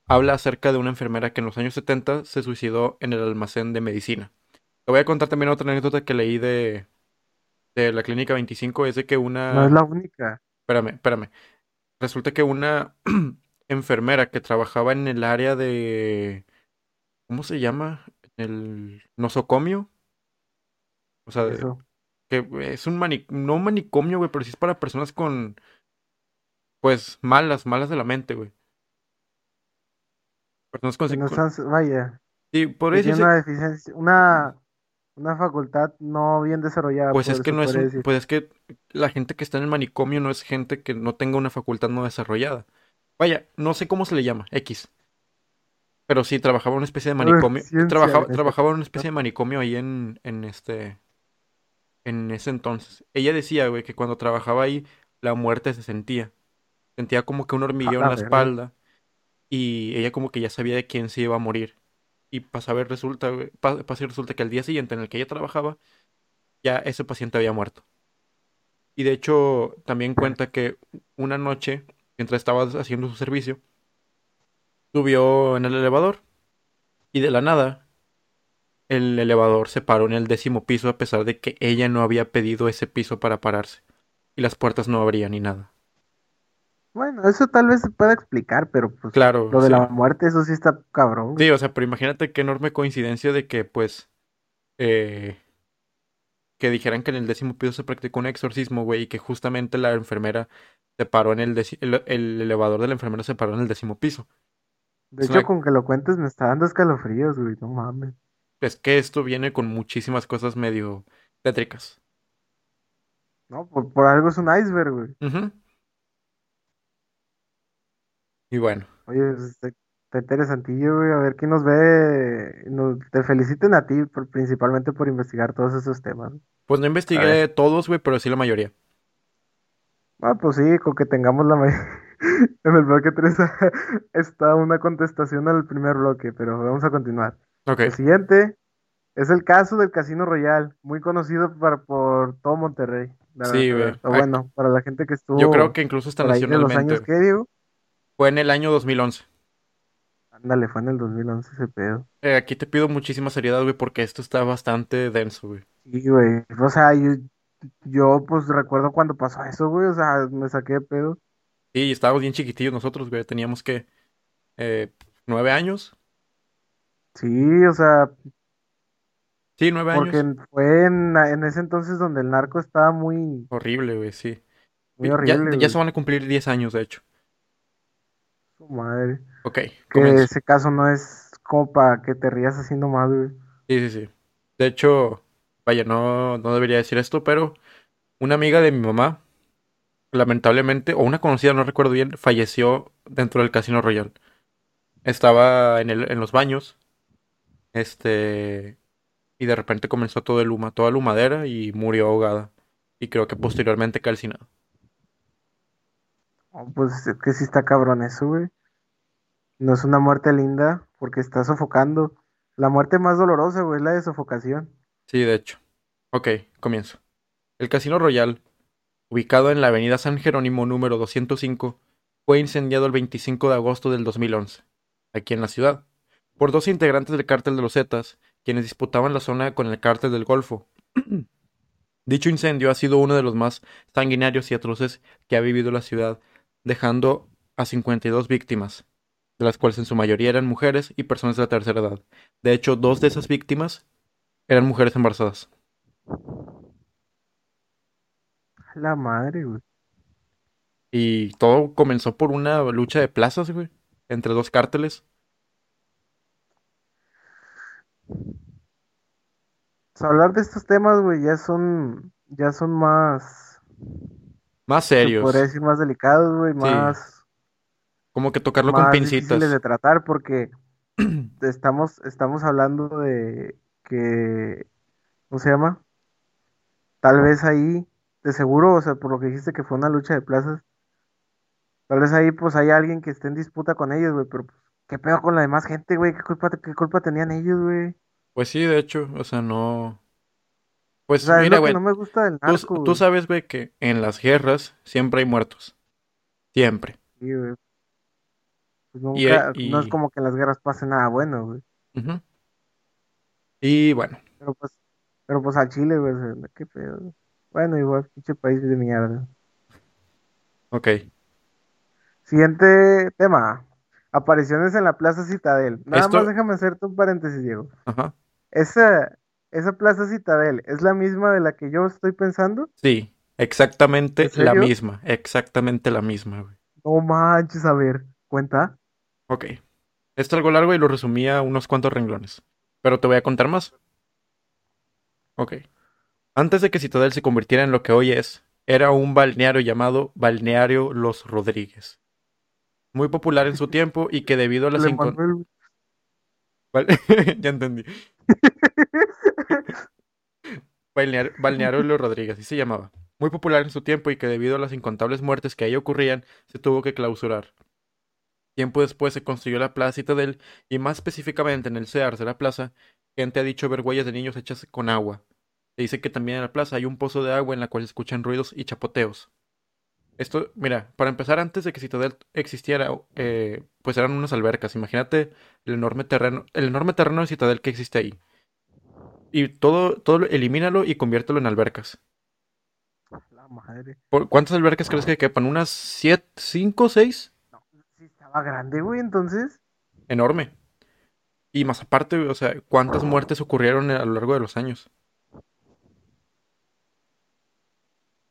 habla acerca de una enfermera que en los años 70 se suicidó en el almacén de medicina. Te voy a contar también otra anécdota que leí de, de la clínica 25, es de que una... No es la única. Espérame, espérame. Resulta que una enfermera que trabajaba en el área de... ¿Cómo se llama? El nosocomio. O sea, Eso. que es un mani... no un manicomio, güey, pero sí es para personas con... Pues malas, malas de la mente, güey. Personas con... No están- vaya, Sí, por eso tiene una deficiencia, una, una facultad no bien desarrollada, Pues es que no es un- pues es que la gente que está en el manicomio no es gente que no tenga una facultad no desarrollada. Vaya, no sé cómo se le llama, X. Pero sí, trabajaba en una especie de Una manicomio. Trabajaba, trabajaba en una especie de manicomio ahí en, en este. En ese entonces. Ella decía, güey, que cuando trabajaba ahí, la muerte se sentía. Sentía como que un hormigueo en la espalda. Y ella como que ya sabía de quién se iba a morir. Y pasa a ver, resulta, güey, pasa resulta que al día siguiente en el que ella trabajaba, ya ese paciente había muerto. Y de hecho, también cuenta que una noche, mientras estaba haciendo su servicio, subió en el elevador. Y de la nada, el elevador se paró en el décimo piso a pesar de que ella no había pedido ese piso para pararse. Y las puertas no abrían ni nada. Bueno, eso tal vez se pueda explicar, pero pues Claro, lo de sí. la muerte, eso sí está cabrón. Sí, o sea, pero imagínate qué enorme coincidencia de que, pues, eh, que dijeran que en el décimo piso se practicó un exorcismo, güey, y que justamente la enfermera se paró en el, el, el elevador de la enfermera se paró en el décimo piso. De es hecho, una- con que lo cuentes me está dando escalofríos, güey, no mames. Es que esto viene con muchísimas cosas medio tétricas. No, por, por algo es un iceberg, güey. Y bueno, Oye, está interesantillo, güey, a ver quién nos ve. Nos, te feliciten a ti por- principalmente por investigar todos esos temas. pues no investigué todos, güey, pero sí la mayoría. Ah, pues sí, con que tengamos la... ma- En el bloque 3 está una contestación al primer bloque, pero vamos a continuar. Ok, El siguiente es el caso del Casino Royal, muy conocido para, por todo Monterrey. la Sí, güey. Bueno, para la gente que estuvo yo creo que incluso hasta de los nacionalmente. años que. Fue en el año 2011. Ándale, fue en el 2011 ese pedo. Eh, aquí te pido muchísima seriedad, güey, porque esto está bastante denso, güey. Sí, güey. O sea, yo, yo pues recuerdo cuando pasó eso, güey. O sea, me saqué de pedo. Sí, estábamos bien chiquitillos nosotros, güey. Teníamos que eh, nueve años. Sí, o sea, Sí, nueve Porque años. en- fue en, en ese entonces donde el narco estaba muy, Horrible, güey, sí. muy Ya, horrible, ya se güey. van a cumplir 10 años, de hecho. Su madre. Ok, Que ese caso no es como para que te rías haciendo más, güey. Sí, sí, sí. De hecho, vaya, no, no debería decir esto, pero una amiga de mi mamá, lamentablemente, o una conocida, no recuerdo bien, falleció dentro del Casino Royal. Estaba en el, en los baños, este, y de repente comenzó todo el huma, toda la humadera y murió ahogada. Y creo que posteriormente calcinada. Oh, pues es que sí está cabrón eso, güey. No es una muerte linda porque está sofocando. La muerte más dolorosa, güey, es la de sofocación. Sí, de hecho. Ok, comienzo. El Casino Royal, ubicado en la avenida San Jerónimo número 205, fue incendiado el 25 de agosto del 2011, aquí en la ciudad, por dos integrantes del cártel de los Zetas, quienes disputaban la zona con el cártel del Golfo. Dicho incendio ha sido uno de los más sanguinarios y atroces que ha vivido la ciudad, dejando a 52 víctimas, de las cuales en su mayoría eran mujeres y personas de la tercera edad. De hecho, dos de esas víctimas eran mujeres embarazadas. La madre, güey. Y todo comenzó por una lucha de plazas, güey, entre dos cárteles. Sea, hablar de estos temas, güey, ya son, ya son más, Más se podría serios. decir más delicados, güey, Sí, más, como que tocarlo con más difíciles de pincitas. tratar porque estamos, estamos hablando de que, ¿cómo se llama? Tal vez ahí, de seguro, o sea, por lo que dijiste que fue una lucha de plazas, tal vez ahí pues hay alguien que esté en disputa con ellos, güey, pero pues, ¿qué pedo con la demás gente, güey? ¿Qué culpa, qué culpa tenían ellos, güey? Pues sí, de hecho, o sea, no. O Pues sea, mira, güey, no me gusta del tú, narco, tú güey. sabes, güey, que en las guerras siempre hay muertos. Siempre. Sí, güey. Pues Y, no es como que en las guerras pase nada bueno, güey. Y bueno, Pero pues, pero pues al Chile, güey, qué pedo. güey. Bueno, igual, pinche país de mierda. ok. Siguiente tema. Apariciones en la Plaza Citadel. Nada más déjame hacerte un paréntesis, Diego. ajá. Esa, esa Plaza Citadel, ¿es la misma de la que yo estoy pensando? Sí, ¿En exactamente la misma. Exactamente la misma, güey. No manches, a ver, cuenta. Ok. Esto es algo largo y lo resumía unos cuantos renglones. Pero te voy a contar más. Ok. Antes de que Citadel se convirtiera en lo que hoy es, era un balneario llamado Balneario Los Rodríguez. Muy popular en su tiempo y que debido a las incon... Ya entendí. Balneario, Balneario Los Rodríguez, así se llamaba. Muy popular en su tiempo y que debido a las incontables muertes que ahí ocurrían, se tuvo que clausurar. Tiempo después se construyó la Plaza Citadel y más específicamente en el CEARS de la plaza, gente ha dicho ver huellas de niños hechas con agua. Se dice que también en la plaza hay un pozo de agua en la cual se escuchan ruidos y chapoteos. Esto, mira, para empezar, antes de que Citadel existiera, eh, pues eran unas albercas. Imagínate el enorme terreno, el enorme terreno de Citadel que existe ahí. Y todo, todo lo- elimínalo y conviértelo en albercas. La madre. ¿Por cuántas albercas crees que quepan? ¿Unas siete, cinco, seis? Estaba grande, güey, entonces. Enorme. Y más aparte, o sea, ¿cuántas muertes ocurrieron a lo largo de los años?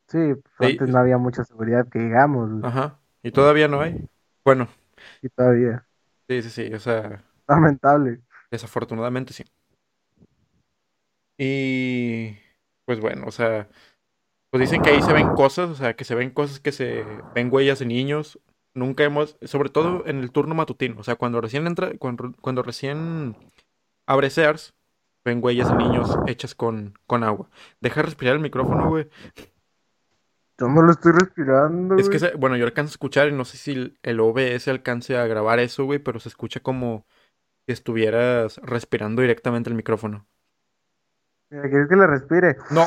Sí, pues Sí, antes no había mucha seguridad que digamos, güey. ajá. Y todavía no hay. Bueno, Y todavía. sí, sí, sí. O sea, Lamentable. desafortunadamente sí. Y pues bueno, o sea, pues dicen que ahí se ven cosas, o sea, que se ven cosas que se ven huellas de niños. Nunca hemos, sobre todo en el turno matutino, o sea, cuando recién entra, cuando, cuando recién abre Sears, ven huellas de niños hechas con, con agua. Deja respirar el micrófono, güey. Yo no lo estoy respirando, Es que, güey. bueno, yo alcanzo a escuchar y no sé si el, OBS alcance a grabar eso, güey, pero se escucha como si estuvieras respirando directamente el micrófono. Mira, ¿quieres que le respire? No,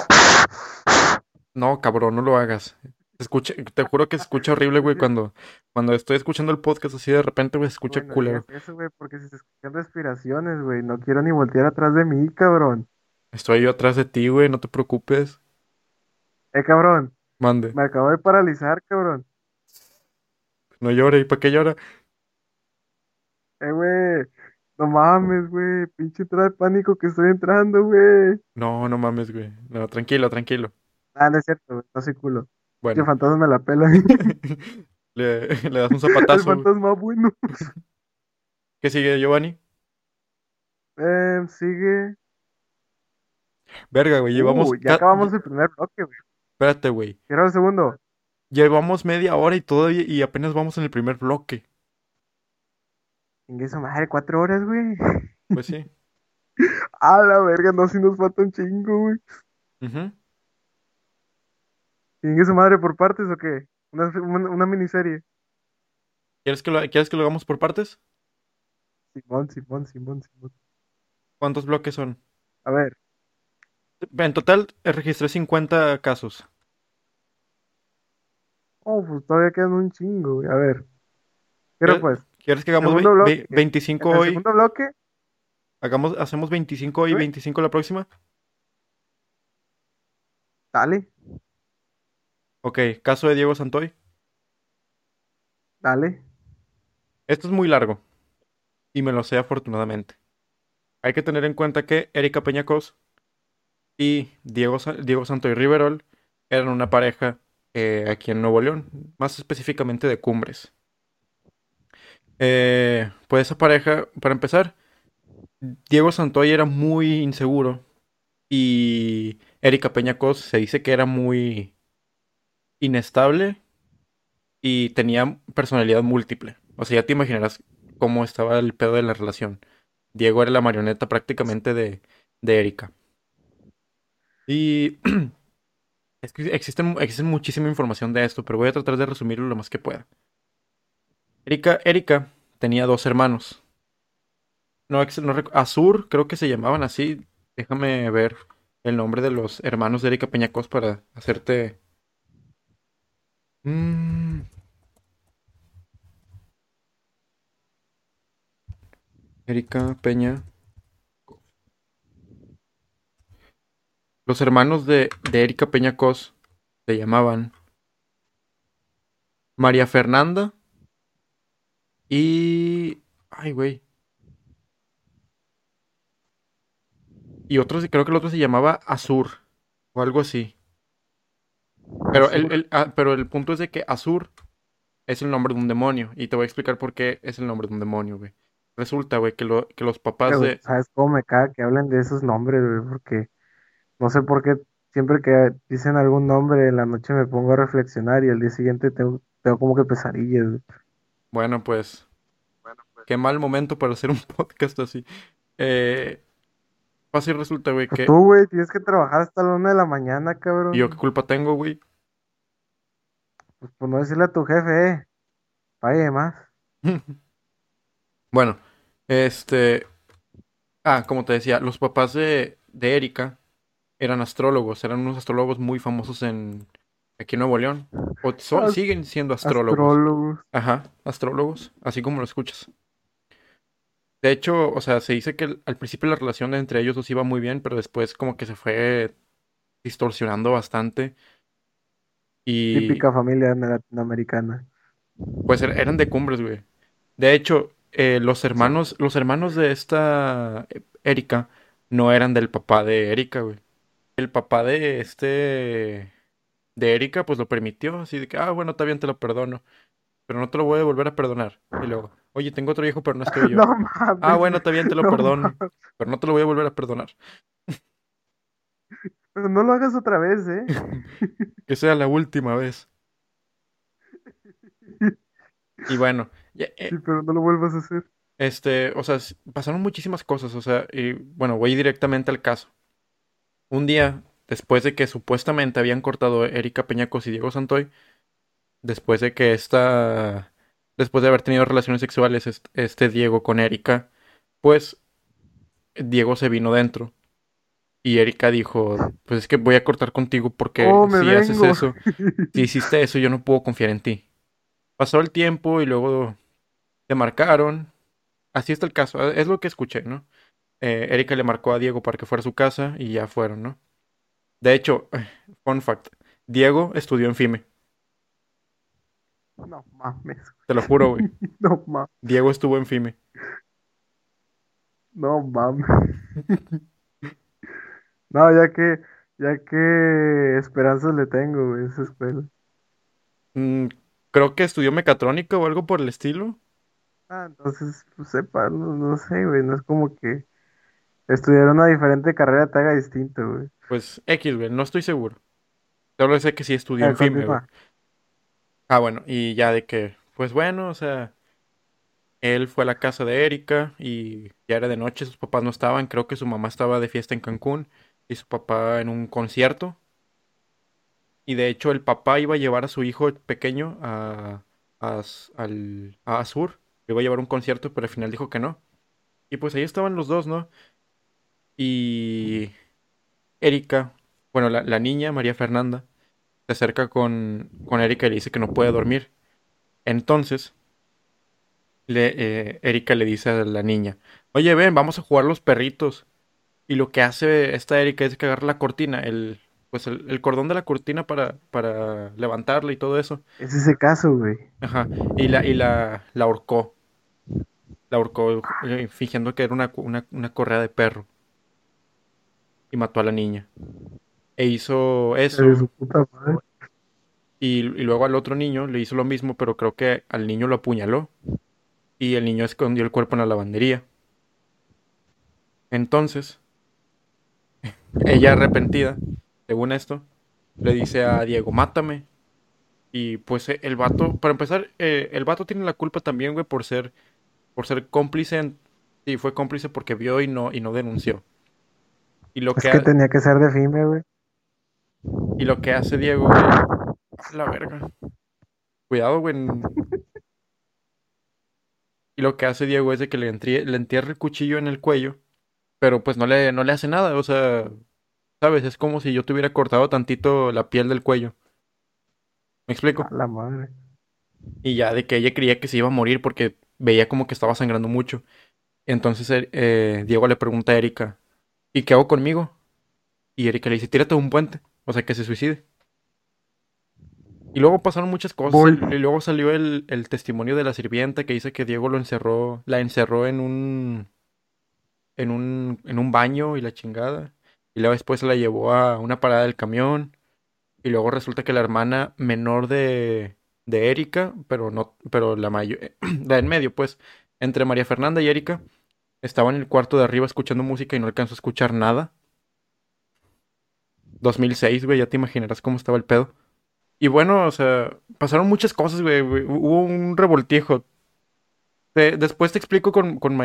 no, cabrón, no lo hagas. Escucha, te juro que se escucha horrible, güey, cuando, cuando estoy escuchando el podcast así de repente, güey, se escucha Bueno, culero. digas eso, güey, porque si se escuchan respiraciones, güey, no quiero ni voltear atrás de mí, cabrón. Estoy yo atrás de ti, güey, no te preocupes. Eh, cabrón, Mande. me acabo de paralizar, cabrón. No llore, ¿y para qué llora? Eh, güey, No mames, güey. Pinche entrada de pánico que estoy entrando, güey. No, no mames, güey. No, tranquilo, tranquilo. Ah, no es cierto, güey. No soy culo. Bueno, fantasma me la pela. le, le das un El zapatazo. güey. fantasma bueno. ¿Qué sigue, Giovanni? Eh, sigue. Verga, güey, llevamos... Uh, ya ca- acabamos el primer bloque, güey. Espérate, güey. Quiero el segundo. Llevamos media hora y todavía... Y apenas vamos en el primer bloque. Chingue su madre, cuatro horas, güey. Pues sí. A la verga, no, si nos falta un chingo, güey. Ujú. Chingue su madre por partes o qué? Una, una, una miniserie. ¿Quieres que, lo, ¿Quieres que lo hagamos por partes? Simón, Simón, Simón, Simón. ¿Cuántos bloques son? A ver, En total eh, registré 50 casos. oh, pues todavía quedan un chingo, güey. A ver. Pero ¿Quieres- pues, ¿Quieres que hagamos bloque. vei- 25 en el hoy? segundo bloque, Hagamos, ¿Hacemos 25 hoy y ¿Sí? 25 la próxima? dale, Ok, caso de Diego Santoy. dale. Esto es muy largo. Y me lo sé afortunadamente. Hay que tener en cuenta que Erika Peñacos y Diego, Diego Santoy Riverol eran una pareja eh, aquí en Nuevo León, más específicamente de Cumbres. Eh, pues esa pareja, para empezar, Diego Santoy era muy inseguro y Erika Peñacos se dice que era muy inestable y tenía personalidad múltiple. O sea, ya te imaginarás cómo estaba el pedo de la relación. Diego era la marioneta prácticamente de, de Erika. Y es que existen, existe muchísima información de esto, pero voy a tratar de resumirlo lo más que pueda. Erika, Erika tenía dos hermanos. No, no Azur, creo que se llamaban así. Déjame ver el nombre de los hermanos de Erika Peñacos para hacerte. Mm. Erika Peña. Los hermanos de, de Erika Peña Cos se llamaban María Fernanda y... Ay, güey. Y otro, creo que el otro se llamaba Azur o algo así. Pero el, el- ah, pero el punto es de que Azur es el nombre de un demonio. Y te voy a explicar por qué es el nombre de un demonio, güey. Resulta, güey, que, lo- que los papás Pero, de... ¿sabes cómo me caga que hablen de esos nombres, güey? Porque no sé por qué siempre que dicen algún nombre en la noche me pongo a reflexionar y al día siguiente tengo, tengo como que pesadillas, güey. Bueno, pues... Qué mal momento para hacer un podcast así. Eh, y resulta, güey, Pues que... tú, güey, tienes que trabajar hasta la una de la mañana, cabrón. ¿Y yo qué culpa tengo, güey? Pues por no decirle a tu jefe, eh, pague más. Bueno, este... Ah, como te decía, los papás de, de Erika eran astrólogos, eran unos astrólogos muy famosos en aquí en Nuevo León. O son- Ast- siguen siendo astrólogos. Astrólogos. Ajá, astrólogos, así como lo escuchas. De hecho, o sea, se dice que al- al principio la relación entre ellos dos iba muy bien, pero después como que se fue distorsionando bastante. Y Típica familia latinoamericana. pues er- eran de cumbres, güey. De hecho, eh, los hermanos, los hermanos de esta eh, Erika no eran del papá de Erika, güey. El papá de este de Erika, pues lo permitió, así de que, ah, bueno, está bien, te lo perdono, pero no te lo voy a volver a perdonar. Y luego, oye, tengo otro hijo, pero no estoy yo. No mames. Ah, bueno, está bien, te lo No perdono, mames. pero no te lo voy a volver a perdonar. Pero no lo hagas otra vez, ¿eh? Que sea la última vez. Y bueno, ya, eh, Sí, pero no lo vuelvas a hacer. Este, o sea, pasaron muchísimas cosas, o sea, y bueno, voy directamente al caso. Un día, después de que supuestamente habían cortado Erika Peñacos y Diego Santoy, después de que esta, después de haber tenido relaciones sexuales est- este, Diego con Erika, pues Diego se vino dentro. Y Erika dijo, pues es que voy a cortar contigo porque Oh, si haces eso, si hiciste eso, yo no puedo confiar en ti. Pasó el tiempo y luego te marcaron. Así está el caso. Es lo que escuché, ¿no? Eh, Erika le marcó a Diego para que fuera a su casa y ya fueron, ¿no? De hecho, fun fact, Diego estudió en FIME. No mames. Te lo juro, güey. No mames. Diego estuvo en FIME. No mames. No, ya que, ya que esperanzas le tengo, güey, esa escuela. Mm, creo que estudió mecatrónica o algo por el estilo. Ah, entonces, pues sepa, no, no sé, güey, no es como que estudiar una diferente carrera te haga distinto, güey. Pues X, güey, no estoy seguro. Solo sé que sí estudió Eh, en FIME, güey. Ah, bueno, y ya de que, pues bueno, o sea, él fue a la casa de Erika y ya era de noche, sus papás no estaban, creo que su mamá estaba de fiesta en Cancún y su papá en un concierto. Y de hecho el papá iba a llevar a su hijo pequeño a, a, al, a iba a llevar un concierto, pero al final dijo que no. Y pues ahí estaban los dos, ¿no? Y Erika, bueno, la, la niña, María Fernanda, se acerca con, con Erika y le dice que no puede dormir. Entonces, eh, Erika le dice a la niña, oye, ven, vamos a jugar los perritos. Y lo que hace esta Erika es que agarra la cortina, el, pues el, el cordón de la cortina para, para levantarla y todo eso. Es ese caso, güey. Ajá. Y la, y la, la ahorcó. La ahorcó eh, fingiendo que era una, una, una correa de perro. Y mató a la niña. E hizo eso. su puta madre. Y, y luego al otro niño le hizo lo mismo, pero creo que al niño lo apuñaló. Y el niño escondió el cuerpo en la lavandería. Entonces, ella arrepentida, según esto, le dice a Diego, mátame. Y pues eh, el vato, para empezar, eh, el vato tiene la culpa también, güey, por ser, por ser cómplice. en- Sí, fue cómplice porque vio y no, y no denunció. Y lo Es que, que ha- tenía que ser de FIME, güey. y lo que hace Diego, güey, la verga. Cuidado, güey. Y lo que hace Diego es de que le, entrie- le entierra el cuchillo en el cuello, pero pues no le, no le hace nada, o sea, ¿sabes? Es como si yo te hubiera cortado tantito la piel del cuello. ¿Me explico? A la madre. Y ya de que ella creía que se iba a morir porque veía como que estaba sangrando mucho. Entonces eh, eh, Diego le pregunta a Erika, ¿y qué hago conmigo? Y Erika le dice, tírate de un puente, o sea, que se suicide. Y luego pasaron muchas cosas. Voy. Y luego salió el, el testimonio de la sirvienta que dice que Diego lo encerró, la encerró en un, en un, en un baño y la chingada. Y luego después se la llevó a una parada del camión. Y luego resulta que la hermana menor de, de Erika, pero no, pero la mayor, la en medio, pues, entre María Fernanda y Erika, estaba en el cuarto de arriba escuchando música y no alcanzó a escuchar nada. 2006, güey, ya te imaginarás cómo estaba el pedo. Y bueno, o sea, pasaron muchas cosas, güey. Hubo un revoltijo. Después te explico con, con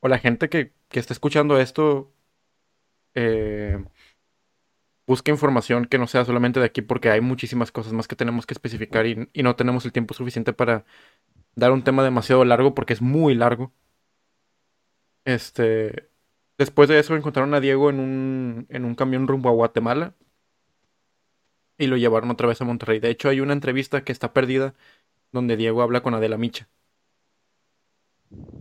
o la gente que, que está escuchando esto. eh, busca información que no sea solamente de aquí, porque hay muchísimas cosas más que tenemos que especificar y, y no tenemos el tiempo suficiente para dar un tema demasiado largo, porque es muy largo. Este. Después de eso encontraron a Diego en un, en un camión rumbo a Guatemala y lo llevaron otra vez a Monterrey. De hecho, hay una entrevista que está perdida donde Diego habla con Adela Micha.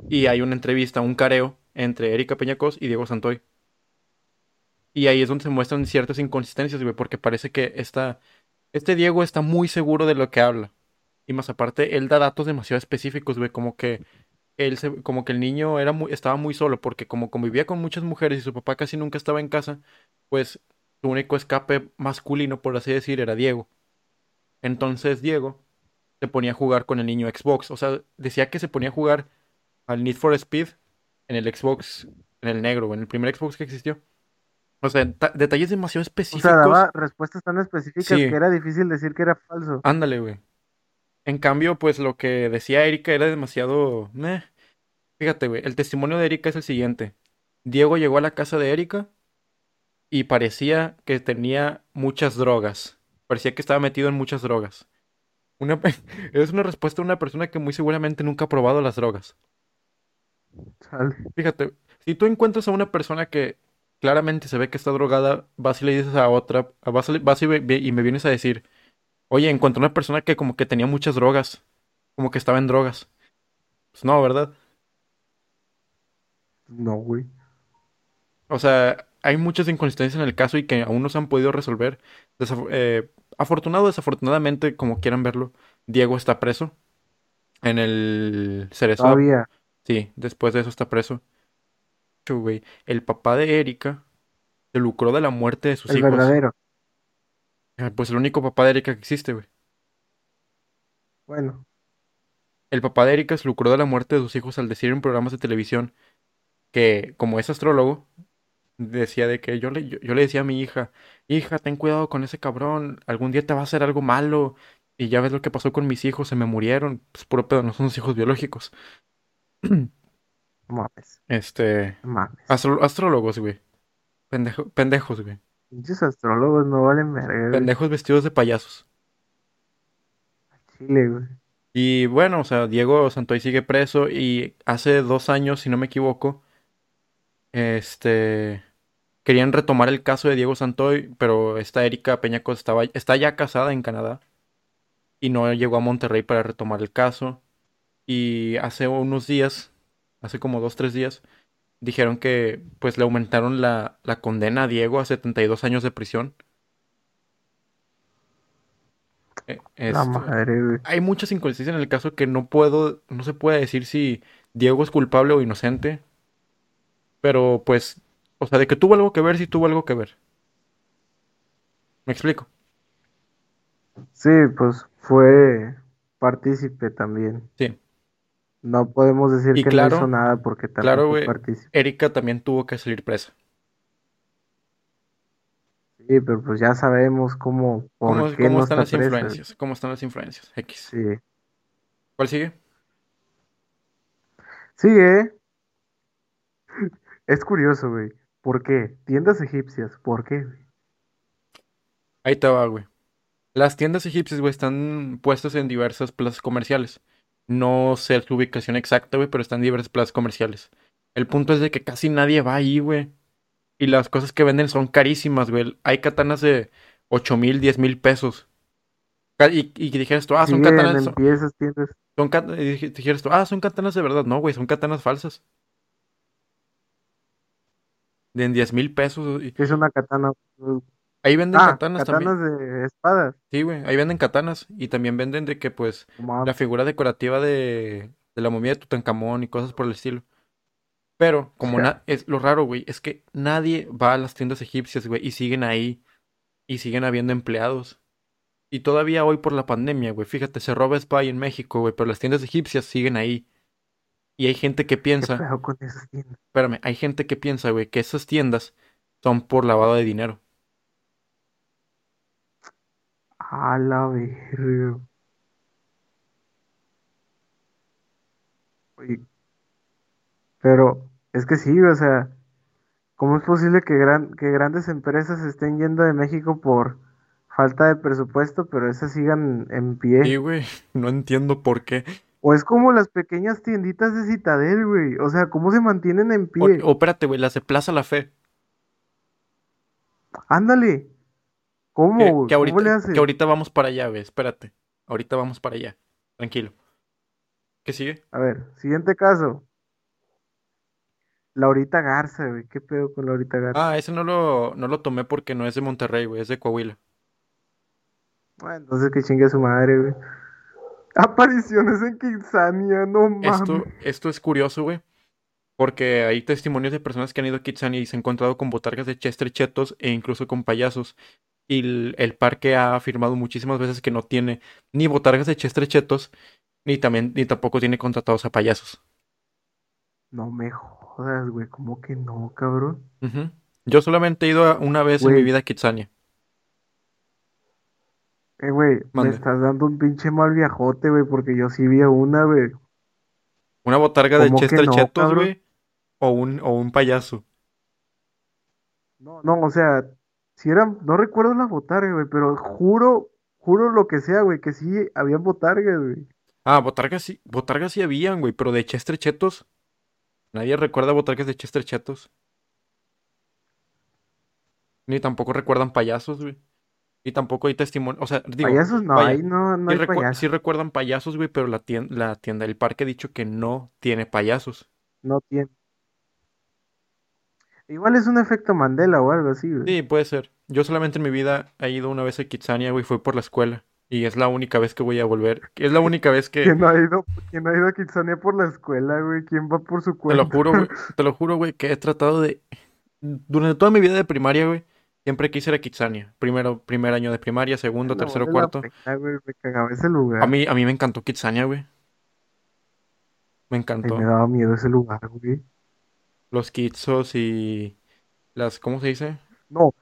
Y hay una entrevista, un careo entre Erika Peñacos y Diego Santoy. Y ahí es donde se muestran ciertas inconsistencias, porque parece que esta, este Diego está muy seguro de lo que habla. Y más aparte, él da datos demasiado específicos, güey, como que él como que el niño era estaba muy solo, porque como convivía con muchas mujeres y su papá casi nunca estaba en casa, pues su único escape masculino, por así decir, era Diego. Entonces Diego se ponía a jugar con el niño Xbox. O sea, decía que se ponía a jugar al Need for Speed en el Xbox, en el negro, en el primer Xbox que existió. O sea, ta- detalles demasiado O específicos. sea, daba respuestas tan específicas Sí. que era difícil decir que era falso. Ándale, güey. En cambio, pues lo que decía Erika era demasiado... meh. Fíjate, güey, el testimonio de Erika es el siguiente. Diego llegó a la casa de Erika y parecía que tenía muchas drogas. Parecía que estaba metido en muchas drogas. Una, es una respuesta de una persona que muy seguramente nunca ha probado las drogas. Chale. Fíjate, si tú encuentras a una persona que claramente se ve que está drogada, vas y le dices a otra, vas, vas y, me vienes a decir, oye, encontré una persona que como que tenía muchas drogas, como que estaba en drogas. Pues no, ¿verdad? No, güey. O sea, hay muchas inconsistencias en el caso y que aún no se han podido resolver. Desaf- eh, afortunado o desafortunadamente, como quieran verlo, Diego está preso en el Cerezo. Todavía. Sí, después de eso está preso. güey, el papá de Erika se lucró de la muerte de sus El hijos. verdadero. Ah, Pues el único papá de Erika que existe, güey. Bueno, El papá de Erika se lucró de la muerte de sus hijos al decir en programas de televisión que, como es astrólogo, decía de que yo le, yo, yo le decía a mi hija, hija, ten cuidado con ese cabrón, algún día te va a hacer algo malo. Y ya ves lo que pasó con mis hijos, se me murieron. Pues puro pedo, no son sus hijos biológicos. mames, Este. mames. astro- astrólogos, güey. Pendejo- pendejos, güey. Pinches astrólogos no valen verga. Pendejos vestidos de payasos. Chile, güey. Y bueno, o sea, Diego Santoy sigue preso y hace dos años, si no me equivoco, este, querían retomar el caso de Diego Santoy, pero esta Erika Peñacos estaba, está ya casada en Canadá y no llegó a Monterrey para retomar el caso. Y hace unos días, hace como dos, tres días, dijeron que pues le aumentaron la, la condena a Diego a 72 años de prisión. Eh, La madre, güey. hay muchas inconsistencias en el caso que no puedo, no se puede decir si Diego es culpable o inocente. Pero pues, o sea, de que tuvo algo que ver, sí tuvo algo que ver. ¿Me explico? Sí, pues fue partícipe también. Sí. No podemos decir Y que claro, no hizo nada porque también Claro. Erika también tuvo que salir presa. Sí, pero pues ya sabemos cómo, por ¿Cómo, qué cómo no están está las presa. influencias? ¿Cómo están las influencias? X. Sí. ¿Cuál sigue? Sigue. Es curioso, güey. ¿Por qué? Tiendas egipcias. ¿Por qué, güey? Ahí te va, güey. Las tiendas egipcias, güey, están puestas en diversas plazas comerciales. No sé su ubicación exacta, güey, pero están diversas plazas comerciales. El punto es de que casi nadie va ahí, güey. Y las cosas que venden son carísimas, güey. Hay katanas de 8 mil, 10 mil pesos. Y, y dijeras tú, ah, son Siguen katanas, son, pie esas tiendas. son kat- y dij- dijeras tú, ah, son katanas de verdad. No, güey, son katanas falsas. De en 10 mil pesos. y- ¿Qué es una katana? Ahí venden Ah, katanas también. katanas de espadas. Sí, güey, ahí venden katanas. Y también venden de que, pues, la figura decorativa de, de la momia de Tutankamón y cosas por el estilo. Pero, como es lo raro, güey, es que nadie va a las tiendas egipcias, güey, y siguen ahí. Y siguen habiendo empleados. Y todavía hoy por la pandemia, güey, fíjate, se roba Spy en México, güey, pero las tiendas egipcias siguen ahí. Y hay gente que ¿Qué piensa, pedo con esas tiendas? espérame, hay gente que piensa, güey, que esas tiendas son por lavado de dinero. A la verga. Oye, Pero es que sí, o sea, ¿cómo es posible que, gran, que grandes empresas estén yendo de México por falta de presupuesto, pero esas sigan en Sí, pie? güey, no entiendo por qué. O es como las pequeñas tienditas de Citadel, güey. O sea, ¿cómo se mantienen en pie? o espérate, güey, las de Plaza La Fe. Ándale. ¿Cómo, Que, ¿Cómo le ahorita, que ahorita vamos para allá, güey. Espérate. Ahorita vamos para allá. Tranquilo. ¿Qué sigue? A ver, siguiente caso. Laurita Garza, güey. ¿Qué pedo con Laurita Garza? Ah, ese no lo, no lo tomé porque no es de Monterrey, güey. Es de Coahuila. Bueno, entonces que chingue su madre, güey. Apariciones en Kitsania, no Esto, mames. esto es curioso, güey. Porque hay testimonios de personas que han ido a Kitsania y se han encontrado con botargas de Chester Chetos e incluso con payasos. Y el, el parque ha afirmado muchísimas veces que no tiene ni botargas de Chester Chetos, ni también, ni tampoco tiene contratados a payasos. No me jodas, güey. ¿Cómo que no, cabrón? Ujú. Yo solamente he ido una vez en mi vida a Kitsania. Eh, güey, me estás dando un pinche mal viajote, güey, porque yo sí vi a una, güey. ¿Una botarga de ¿Cómo que Chester no, Chetos, cabrón? güey? O un, o un payaso. No, no, o sea, si eran, no recuerdo las botargas, güey, pero juro, juro lo que sea, güey, que sí habían botargas, güey. Ah, botargas sí, botargas sí habían, güey, pero de Chester Chetos. Nadie recuerda botargas de Chester Chetos. Ni tampoco recuerdan payasos, güey. Y tampoco hay testimonio. O sea, digo, Payasos no, ahí no, no sí, hay recu- payasos. sí recuerdan payasos, güey, pero la tienda, la tienda del parque ha dicho que no tiene payasos. No tiene. Igual es un efecto Mandela o algo así, güey. Sí, puede ser. Yo solamente en mi vida he ido una vez a Kitsania, güey, fue por la escuela. Y es la única vez que voy a volver. Es la única vez que. ¿Quién no ha ido, quién ha ido a Kitsania por la escuela, güey? ¿Quién va por su Te cuenta? lo juro, güey. Te lo juro, güey, que he tratado de. Durante toda mi vida de primaria, güey. Siempre quise ir a Kitsania. Primero, primer año de primaria, segundo, No tercero, cuarto. pena, güey, me cagaba ese lugar. A mí, a mí me encantó Kitsania, güey. Me Ay, encantó. me daba miedo ese lugar, güey. Los kitsos y las, ¿cómo se dice? No,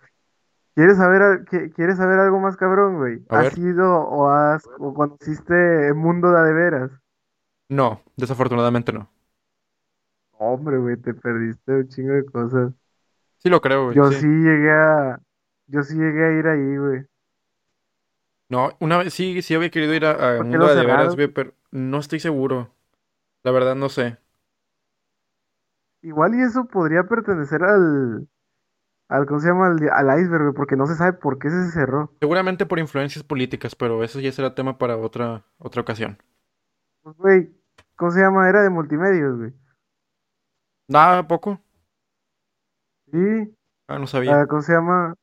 ¿quieres saber, ¿quieres saber algo más cabrón, güey? A ver. ¿Has ido o has o conociste Mundo de veras? No, desafortunadamente no. Hombre, güey, te perdiste un chingo de cosas. Sí lo creo, güey. Yo sí. sí llegué a, yo sí llegué a ir ahí, güey. No, una vez sí, sí había querido ir a, a ¿Por qué Mundo de Veras, güey, pero no estoy seguro. La verdad no sé. Igual y eso podría pertenecer al, al, ¿cómo se llama? Al, al iceberg, porque no se sabe por qué se cerró. Seguramente por influencias políticas, pero eso ya será tema para otra, otra ocasión. Pues, güey, ¿cómo se llama? Era de multimedios, güey. Nada, ¿a poco? Sí, Ah, no sabía. ah, ¿cómo se llama?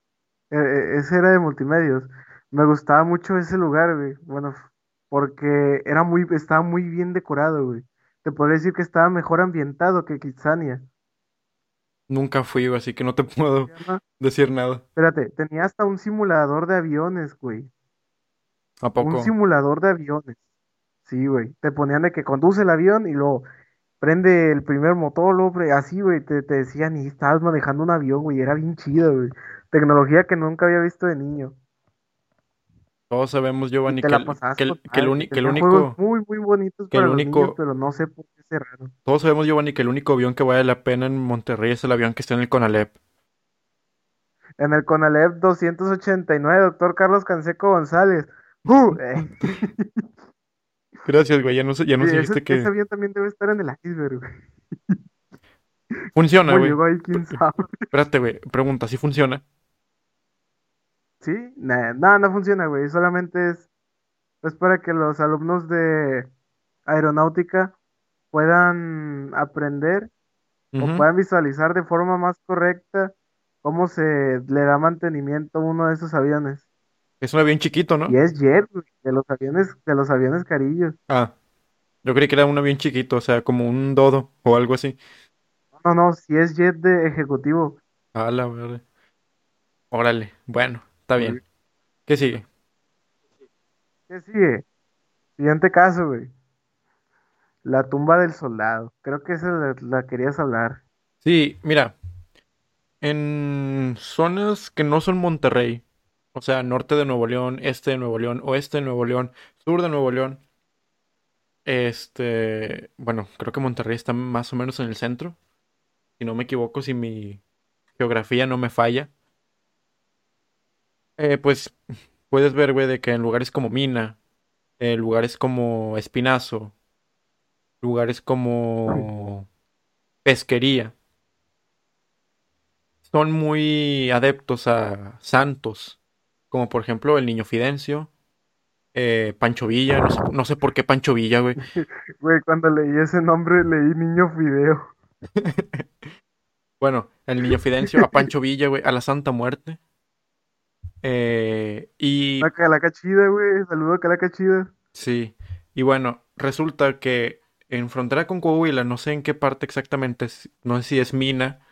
Eh, eh, ese era de multimedios. Me gustaba mucho ese lugar, güey. Bueno, porque era muy, estaba muy bien decorado, güey. Te podría decir que estaba mejor ambientado que Kitsania. Nunca fui, así que no te puedo decir nada. Espérate, tenía hasta un simulador de aviones, güey. ¿A Un poco? simulador de aviones. Sí, güey. Te ponían de que conduce el avión y luego prende el primer motor, luego así, güey. Te, te decían y estabas manejando un avión, güey. Era bien chido, güey. Tecnología que nunca había visto de niño. Todos sabemos, Giovanni, que el, que el- que el uni- que el único, muy, muy bonitos que el para los niños, único, pero no sé por qué cerraron. todos sabemos, Giovanni, que el único avión que vale la pena en Monterrey es el avión que está en el Conalep. En el Conalep 289, doctor Carlos Canseco González. ¡Uh! Eh, Gracias, güey, ya no sé, ya nos sí, dijiste ese, ese que avión también debe estar en el iceberg, güey. funciona, ¿Cómo güey. Espérate, güey, pregunta, ¿sí funciona? ¿Sí? Nah, no, funciona, güey. Solamente es, es para que los alumnos de aeronáutica puedan aprender o puedan visualizar de forma más correcta cómo se le da mantenimiento a uno de esos aviones. Es un avión chiquito, Y ¿no? es jet, güey, de los aviones, de los aviones carillos. Ah, yo creí que era un avión chiquito, o sea, como un dodo o algo así. No, no, si es jet de ejecutivo. A la verdad. Órale, bueno, está bien. ¿Qué sigue? ¿Qué sigue? Siguiente caso, güey. La tumba del soldado. Creo que esa la, la querías hablar. Sí, mira, en zonas que no son Monterrey, o sea, norte de Nuevo León, este de Nuevo León, oeste de Nuevo León, sur de Nuevo León, este, bueno, creo que Monterrey está más o menos en el centro, si no me equivoco, si mi geografía no me falla. Eh, pues puedes ver, güey, de que en lugares como Mina, en lugares como Espinazo, lugares como Pesquería, son muy adeptos a santos, como por ejemplo el Niño Fidencio, eh, Pancho Villa, no sé, no sé por qué Pancho Villa, güey. Güey, cuando leí ese nombre leí Niño Fideo. Bueno, el Niño Fidencio, a Pancho Villa, güey, a la Santa Muerte. Eh, y La calaca chida, güey. Saludo a calaca chida. sí, y bueno, resulta que en frontera con Coahuila, no sé en qué parte exactamente, es- no sé si es Mina,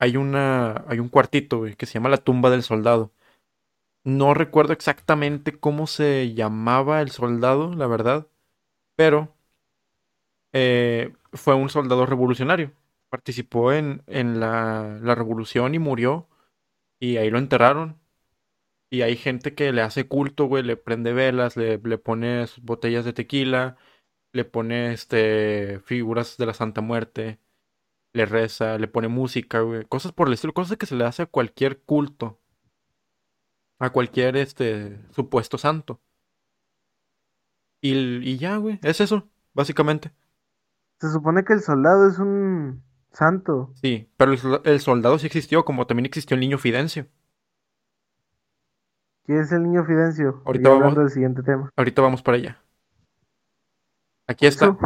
hay una, hay un cuartito, güey, que se llama la tumba del soldado. No recuerdo exactamente cómo se llamaba el soldado, la verdad, pero eh, fue un soldado revolucionario. Participó en, en la, la revolución y murió, y ahí lo enterraron. Y hay gente que le hace culto, güey, le prende velas, le, le pone botellas de tequila, le pone este figuras de la Santa Muerte, le reza, le pone música, güey, cosas por el estilo, cosas que se le hace a cualquier culto, a cualquier este supuesto santo. Y, y ya, güey, es eso, básicamente. Se supone que el soldado es un santo. Sí, pero el, el soldado sí existió, como también existió el niño Fidencio. ¿Quién es el niño Fidencio? Ahorita vamos- del siguiente tema. Ahorita vamos para allá. Aquí está.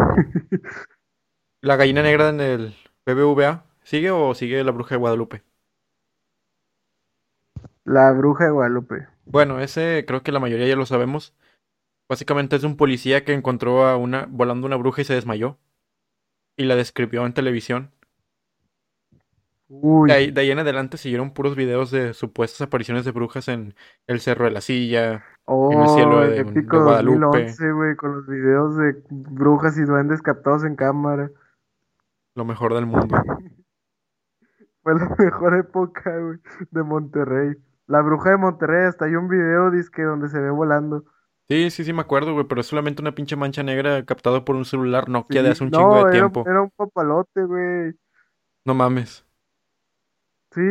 La gallina negra en el BBVA. ¿Sigue o sigue la bruja de Guadalupe? La bruja de Guadalupe. Bueno, ese creo que la mayoría ya lo sabemos. Básicamente es un policía que encontró a una volando una bruja y se desmayó. Y la describió en televisión. Uy, De ahí, de ahí en adelante siguieron puros videos de supuestas apariciones de brujas en el Cerro de la Silla, en el cielo oh, de, Guadalupe. 2011, güey, con los videos de brujas y duendes captados en cámara. Lo mejor del mundo. Fue la mejor época, güey, de Monterrey. La bruja de Monterrey, hasta hay un video, disque, donde se ve volando. Sí, sí, sí me acuerdo, güey, pero es solamente una pinche mancha negra captada por un celular Nokia de hace un chingo de era, tiempo. era un papalote, güey. No mames. Sí,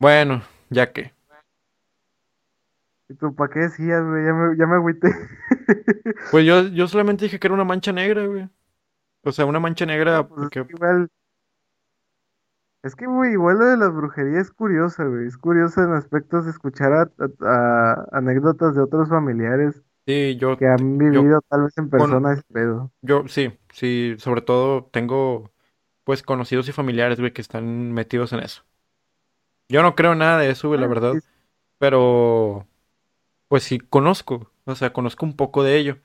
Bueno, ya que. ¿y tú para qué decías, güey? Ya me, ya me agüité. Pues yo, yo solamente dije que era una mancha negra, güey. O sea, una mancha negra pues es porque que igual, es que, güey, igual lo de las brujerías es curiosa, güey. Es curioso en aspectos de escuchar a, a- a anécdotas de otros familiares sí, yo, que han yo, vivido tal vez en persona ese pedo. yo, sí, sí, sobre todo tengo, pues, conocidos y familiares, güey, que están metidos en eso. Yo no creo nada de eso, güey, la Ah, verdad, pero, pues sí, conozco, o sea, conozco un poco de ello.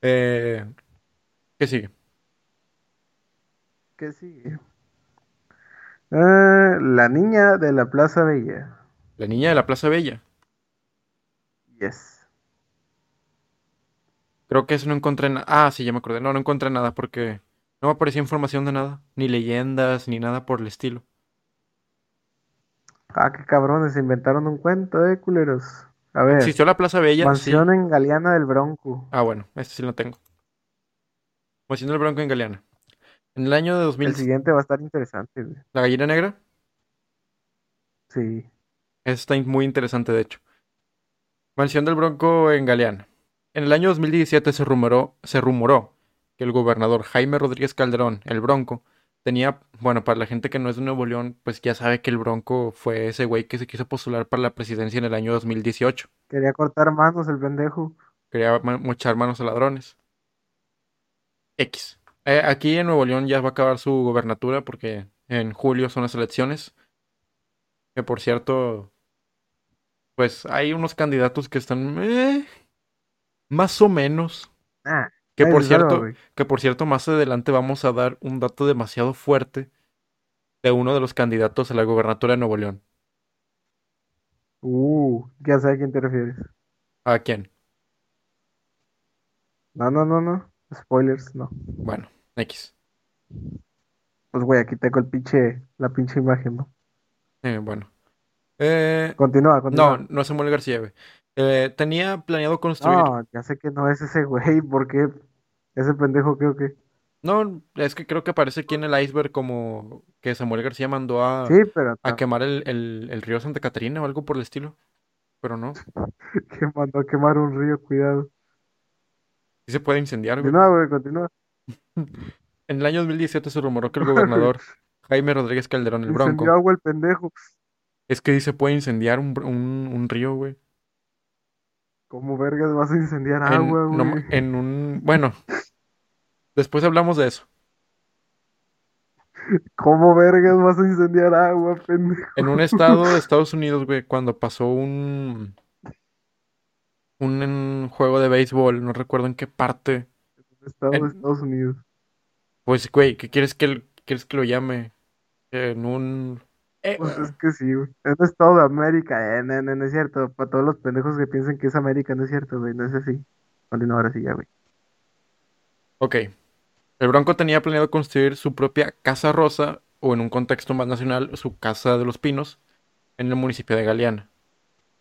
Eh, ¿qué sigue? ¿qué sigue? Ah, la niña de la Plaza Bella. La niña de la Plaza Bella. Yes. Creo que eso no encontré nada. Ah, sí, ya me acordé. No, no encontré nada porque no me aparecía información de nada, ni leyendas, ni nada por el estilo. Ah, qué cabrones, se inventaron un cuento, eh, culeros. A ver, ¿Existió la Plaza Bella? Sí. mansión en Galeana del Bronco. Ah, bueno, este sí lo tengo. Mansión del Bronco en Galeana. En el año de El 2000, siguiente va a estar interesante, güey. la gallina negra. Sí. Esta está muy interesante, de hecho. Mansión del Bronco en Galeana. En el año 2017 se rumoró, se rumoró que el gobernador Jaime Rodríguez Calderón, el Bronco, tenía, bueno, para la gente que no es de Nuevo León, pues ya sabe que el Bronco fue ese güey que se quiso postular para la presidencia en el año 2018. Quería cortar manos el pendejo. Quería mochar manos a ladrones. X. Eh, aquí en Nuevo León ya va a acabar su gobernatura porque en julio son las elecciones. Que por cierto, pues hay unos candidatos que están eh, más o menos. Ah, Que por cierto, que por cierto, más adelante vamos a dar un dato demasiado fuerte de uno de los candidatos a la gobernatura de Nuevo León. Uh, ya sé a quién te refieres. ¿A quién? No, no, no, no. Spoilers, no. Bueno, X. Pues, güey, aquí tengo el pinche, la pinche imagen, ¿no? Eh, bueno. Eh, Continúa, no, continúa. no es Samuel García, güey. Eh, tenía planeado construir. No, ya sé que no es ese güey, porque ese pendejo creo que. No, es que creo que aparece aquí en el iceberg como que Samuel García mandó a, Sí, pero a no, quemar el, el- el río Santa Catarina o algo por el estilo. Pero no. que mandó a quemar un río, cuidado. Sí se puede incendiar, güey. Continúa, güey, continúa. En el año 2017 se rumoró que el gobernador Jaime Rodríguez Calderón, el Incendió Bronco, agua el pendejo. Es que dice puede incendiar un, un, un río, güey. ¿Cómo vergas vas a incendiar En, agua, no güey? en un... Bueno, después hablamos de eso. ¿Cómo vergas vas a incendiar agua, pendejo? En un estado de Estados Unidos, güey, cuando pasó un, un, en juego de béisbol, no recuerdo en qué parte. Estado de En- Estados Unidos. Pues, güey, ¿qué quieres que, el- quieres que lo llame? En un... eh, Pues es que sí, güey. Es de América, eh, no, no, no es cierto. Para todos los pendejos que piensan que es América, no es cierto, güey, no es así. Continúa ahora sí ya, güey. ok. El Bronco tenía planeado construir su propia Casa Rosa, o en un contexto más nacional, su Casa de los Pinos, en el municipio de Galeana.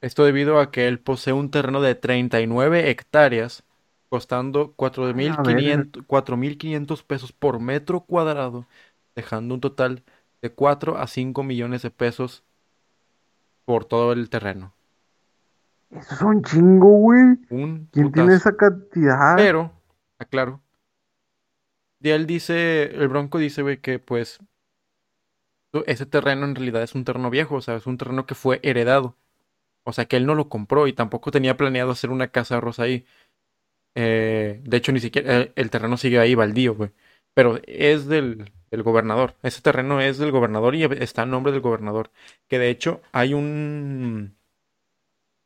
Esto debido a que él posee un terreno de 39 hectáreas, costando A la verga. 4.500 4.500 pesos por metro cuadrado, dejando un total de 4 a 5 millones de pesos por todo el terreno. Eso es un chingo, güey. Un ¿Quién tiene esa cantidad? Pero, aclaro, y él dice, el Bronco dice, güey, que pues ese terreno en realidad es un terreno viejo, o sea, es un terreno que fue heredado. O sea, que él no lo compró y tampoco tenía planeado hacer una casa rosa ahí. Eh, de hecho, ni siquiera eh, el terreno sigue ahí baldío, güey. Pero es del, del gobernador. Ese terreno es del gobernador y está a nombre del gobernador. Que de hecho hay un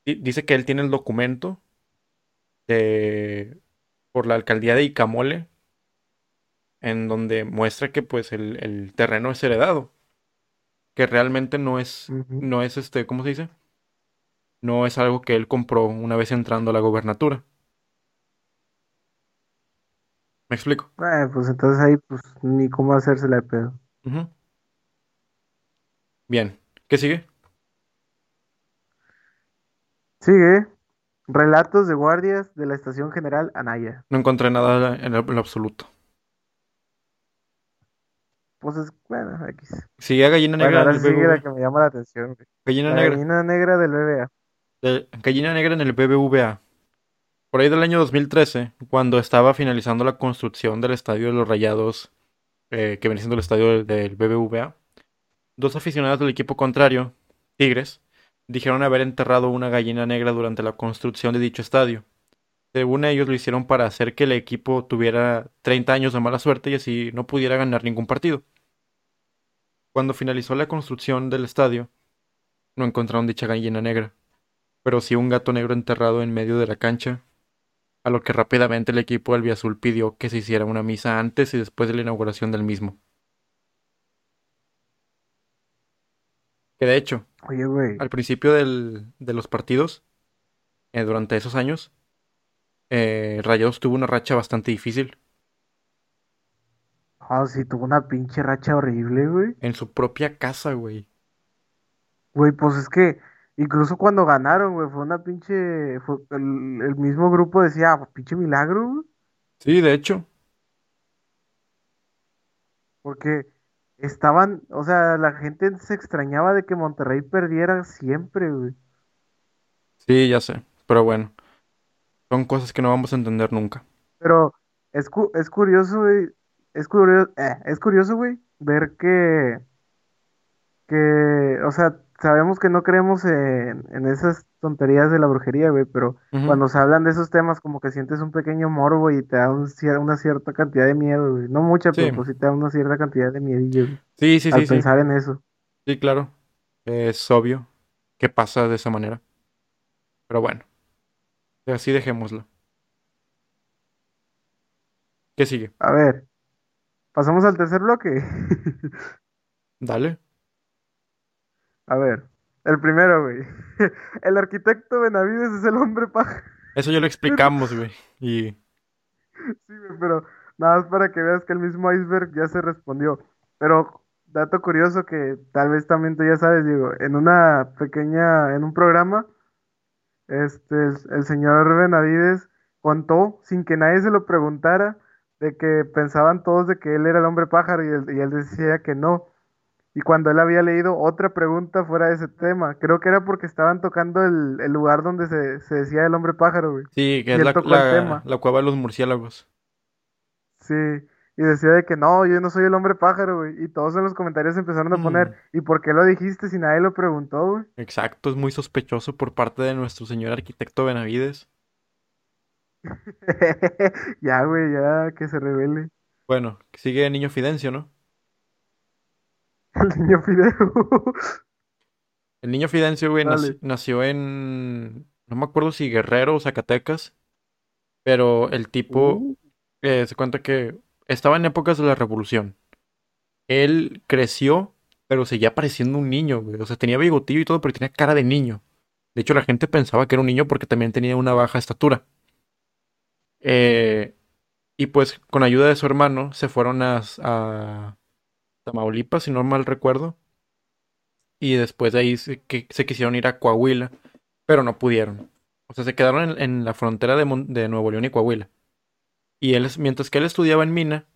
dice que él tiene el documento de, por la alcaldía de Icamole, en donde muestra que pues el, el terreno es heredado. Que realmente no es, no es este, ¿cómo se dice? No es algo que él compró una vez entrando a la gobernatura. ¿Me explico? Eh, pues entonces ahí, pues ni cómo hacérsela de pedo. Bien. ¿Qué sigue? Sigue. Relatos de guardias de la Estación General Anaya. No encontré nada en lo, absoluto. Pues es, bueno, X. Sigue a Gallina Bueno, Negra en ahora sigue la que me llama la atención, güey. Gallina La Negra. gallina negra del BBA. de- Gallina Negra en el BBVA. Por ahí del año 2013, cuando estaba finalizando la construcción del estadio de los Rayados, eh, que viene siendo el estadio del, del BBVA, dos aficionados del equipo contrario, Tigres, dijeron haber enterrado una gallina negra durante la construcción de dicho estadio. Según ellos, lo hicieron para hacer que el equipo tuviera 30 años de mala suerte y así no pudiera ganar ningún partido. Cuando finalizó la construcción del estadio, no encontraron dicha gallina negra, pero sí un gato negro enterrado en medio de la cancha, a lo que rápidamente el equipo albiazul pidió que se hiciera una misa antes y después de la inauguración del mismo. Que de hecho, Oye, güey. al principio del- de los partidos, eh, durante esos años, eh, Rayados tuvo una racha bastante difícil Ah, sí, tuvo una pinche racha horrible, güey. en su propia casa, güey. Güey, pues es que incluso cuando ganaron, güey, fue una pinche. Fue, el, el mismo grupo decía, "Ah, pinche milagro, güey. Sí, de hecho, Porque estaban, o sea, la gente se extrañaba de que Monterrey perdiera siempre, güey. sí, ya sé, pero bueno, son cosas que no vamos a entender nunca. Pero es, cu- es curioso, güey. Es curioso, es curioso, güey, ver que, que, o sea, sabemos que no creemos en, en esas tonterías de la brujería, güey, pero cuando se hablan de esos temas, como que sientes un pequeño morbo y te da un una cierta cantidad de miedo, güey. No mucha, Sí. pero pues sí te da una cierta cantidad de miedillo, güey, Sí, sí, al sí, sí. pensar en eso. Sí, claro. Es obvio que pasa de esa manera. Pero bueno, así dejémoslo. ¿Qué sigue? A ver, pasamos al tercer bloque. Dale. A ver, el primero, güey. El arquitecto Benavides es el hombre paja. Eso ya lo explicamos, güey. Y Sí, güey, pero nada más para que veas que el mismo iceberg ya se respondió. Pero dato curioso que tal vez también tú ya sabes, Diego, en una pequeña, en un programa, este, el, el señor Benavides contó, sin que nadie se lo preguntara, de que pensaban todos de que él era el hombre pájaro y él, y él decía que no. Y cuando él había leído otra pregunta fuera de ese tema, creo que era porque estaban tocando el, el lugar donde se, se decía el hombre pájaro, güey. sí, que Y es la, la, la cueva de los murciélagos. Sí, y decía de que no, yo no soy el hombre pájaro, güey. Y todos en los comentarios empezaron a Mm. poner, ¿y por qué lo dijiste si nadie lo preguntó, güey? Exacto, es muy sospechoso por parte de nuestro señor arquitecto Benavides. Ya, güey, ya, que se revele. Bueno, sigue Niño Fidencio, ¿no? El niño Fideo. El niño Fidencio, güey, nació en. No me acuerdo si Guerrero o Zacatecas. Pero el tipo Uh, eh, se cuenta que estaba en épocas de la revolución. Él creció, pero seguía pareciendo un niño, güey. O sea, tenía bigotillo y todo, pero tenía cara de niño. De hecho, la gente pensaba que era un niño porque también tenía una baja estatura. Eh, y pues, con ayuda de su hermano, se fueron a, a Tamaulipas, si no mal recuerdo. Y después de ahí se, que, se quisieron ir a Coahuila, pero no pudieron. O sea, se quedaron en, la frontera de, Nuevo León y Coahuila. Y él, mientras que él estudiaba en Mina,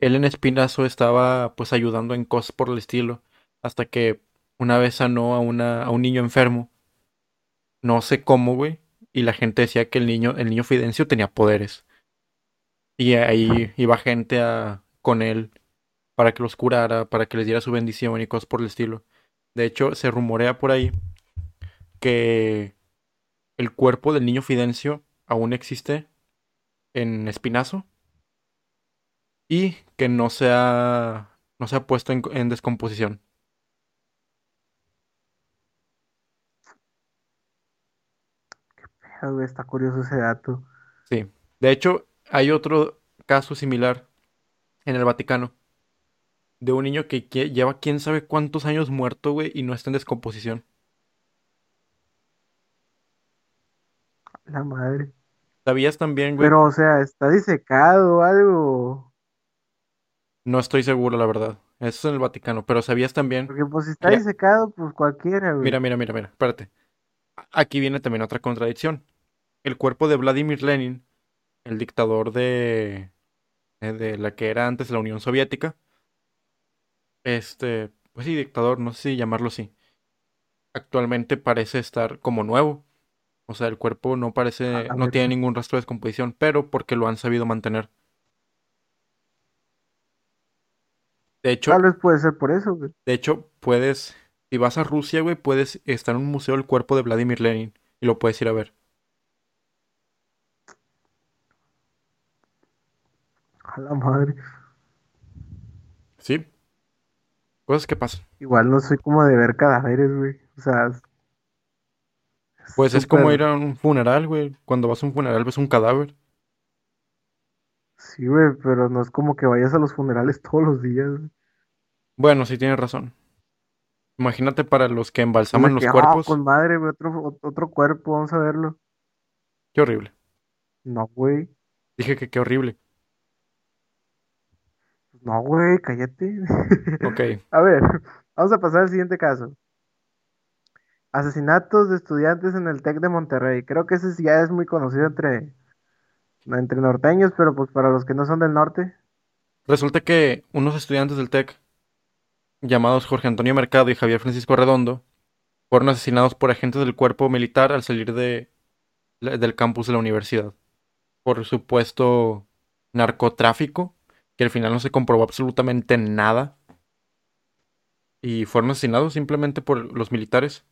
él en Espinazo estaba pues ayudando en cosas por el estilo. Hasta que una vez sanó a, un niño enfermo. No sé cómo, güey. Y la gente decía que el niño, el niño Fidencio tenía poderes. Y ahí iba gente con él para que los curara, para que les diera su bendición y cosas por el estilo. De hecho, se rumorea por ahí que el cuerpo del niño Fidencio aún existe en Espinazo y que no se ha, no se ha puesto en, en descomposición. Ah, güey, está curioso ese dato. Sí. De hecho, hay otro caso similar en el Vaticano. De un niño que lleva quién sabe cuántos años muerto, güey, y no está en descomposición. La madre. ¿Sabías también, güey? Pero, o sea, está disecado o algo. No estoy seguro, la verdad. Eso es en el Vaticano. Pero ¿sabías también? Porque, pues, si está disecado, pues cualquiera, güey. mira, mira, mira, mira. Espérate. Aquí viene también otra contradicción. El cuerpo de Vladimir Lenin, el dictador de, eh, de la que era antes la Unión Soviética, este, pues sí, dictador, no sé si llamarlo así. Actualmente parece estar como nuevo. O sea, el cuerpo no A parece, no tiene ningún rastro de descomposición, pero porque lo han sabido mantener. De hecho, Tal vez puede ser por eso, güey. de hecho, puedes, si vas a Rusia, güey, puedes estar en un museo del cuerpo de Vladimir Lenin y lo puedes ir a ver. A la madre. Sí, cosas que pasan. Igual no soy como de ver cadáveres, güey. O sea, es Pues es como ir a un funeral, güey. Cuando vas a un funeral ves un cadáver. Sí, güey, pero no es como que vayas a los funerales todos los días, güey. Bueno, sí tienes razón. Imagínate para los que embalsaman los ah, cuerpos. con madre, güey, otro, ot- otro cuerpo, vamos a verlo. Qué horrible. No, güey. Dije que qué horrible. No, güey, cállate. Ok. A ver, vamos a pasar al siguiente caso. Asesinatos de estudiantes en el TEC de Monterrey. Creo que ese ya es muy conocido entre, entre norteños, pero pues para los que no son del norte. Resulta que unos estudiantes del TEC, llamados Jorge Antonio Mercado y Javier Francisco Redondo, fueron asesinados por agentes del cuerpo militar al salir de, del campus de la universidad. Por supuesto narcotráfico, que al final no se comprobó absolutamente nada. Y fueron asesinados simplemente por los militares.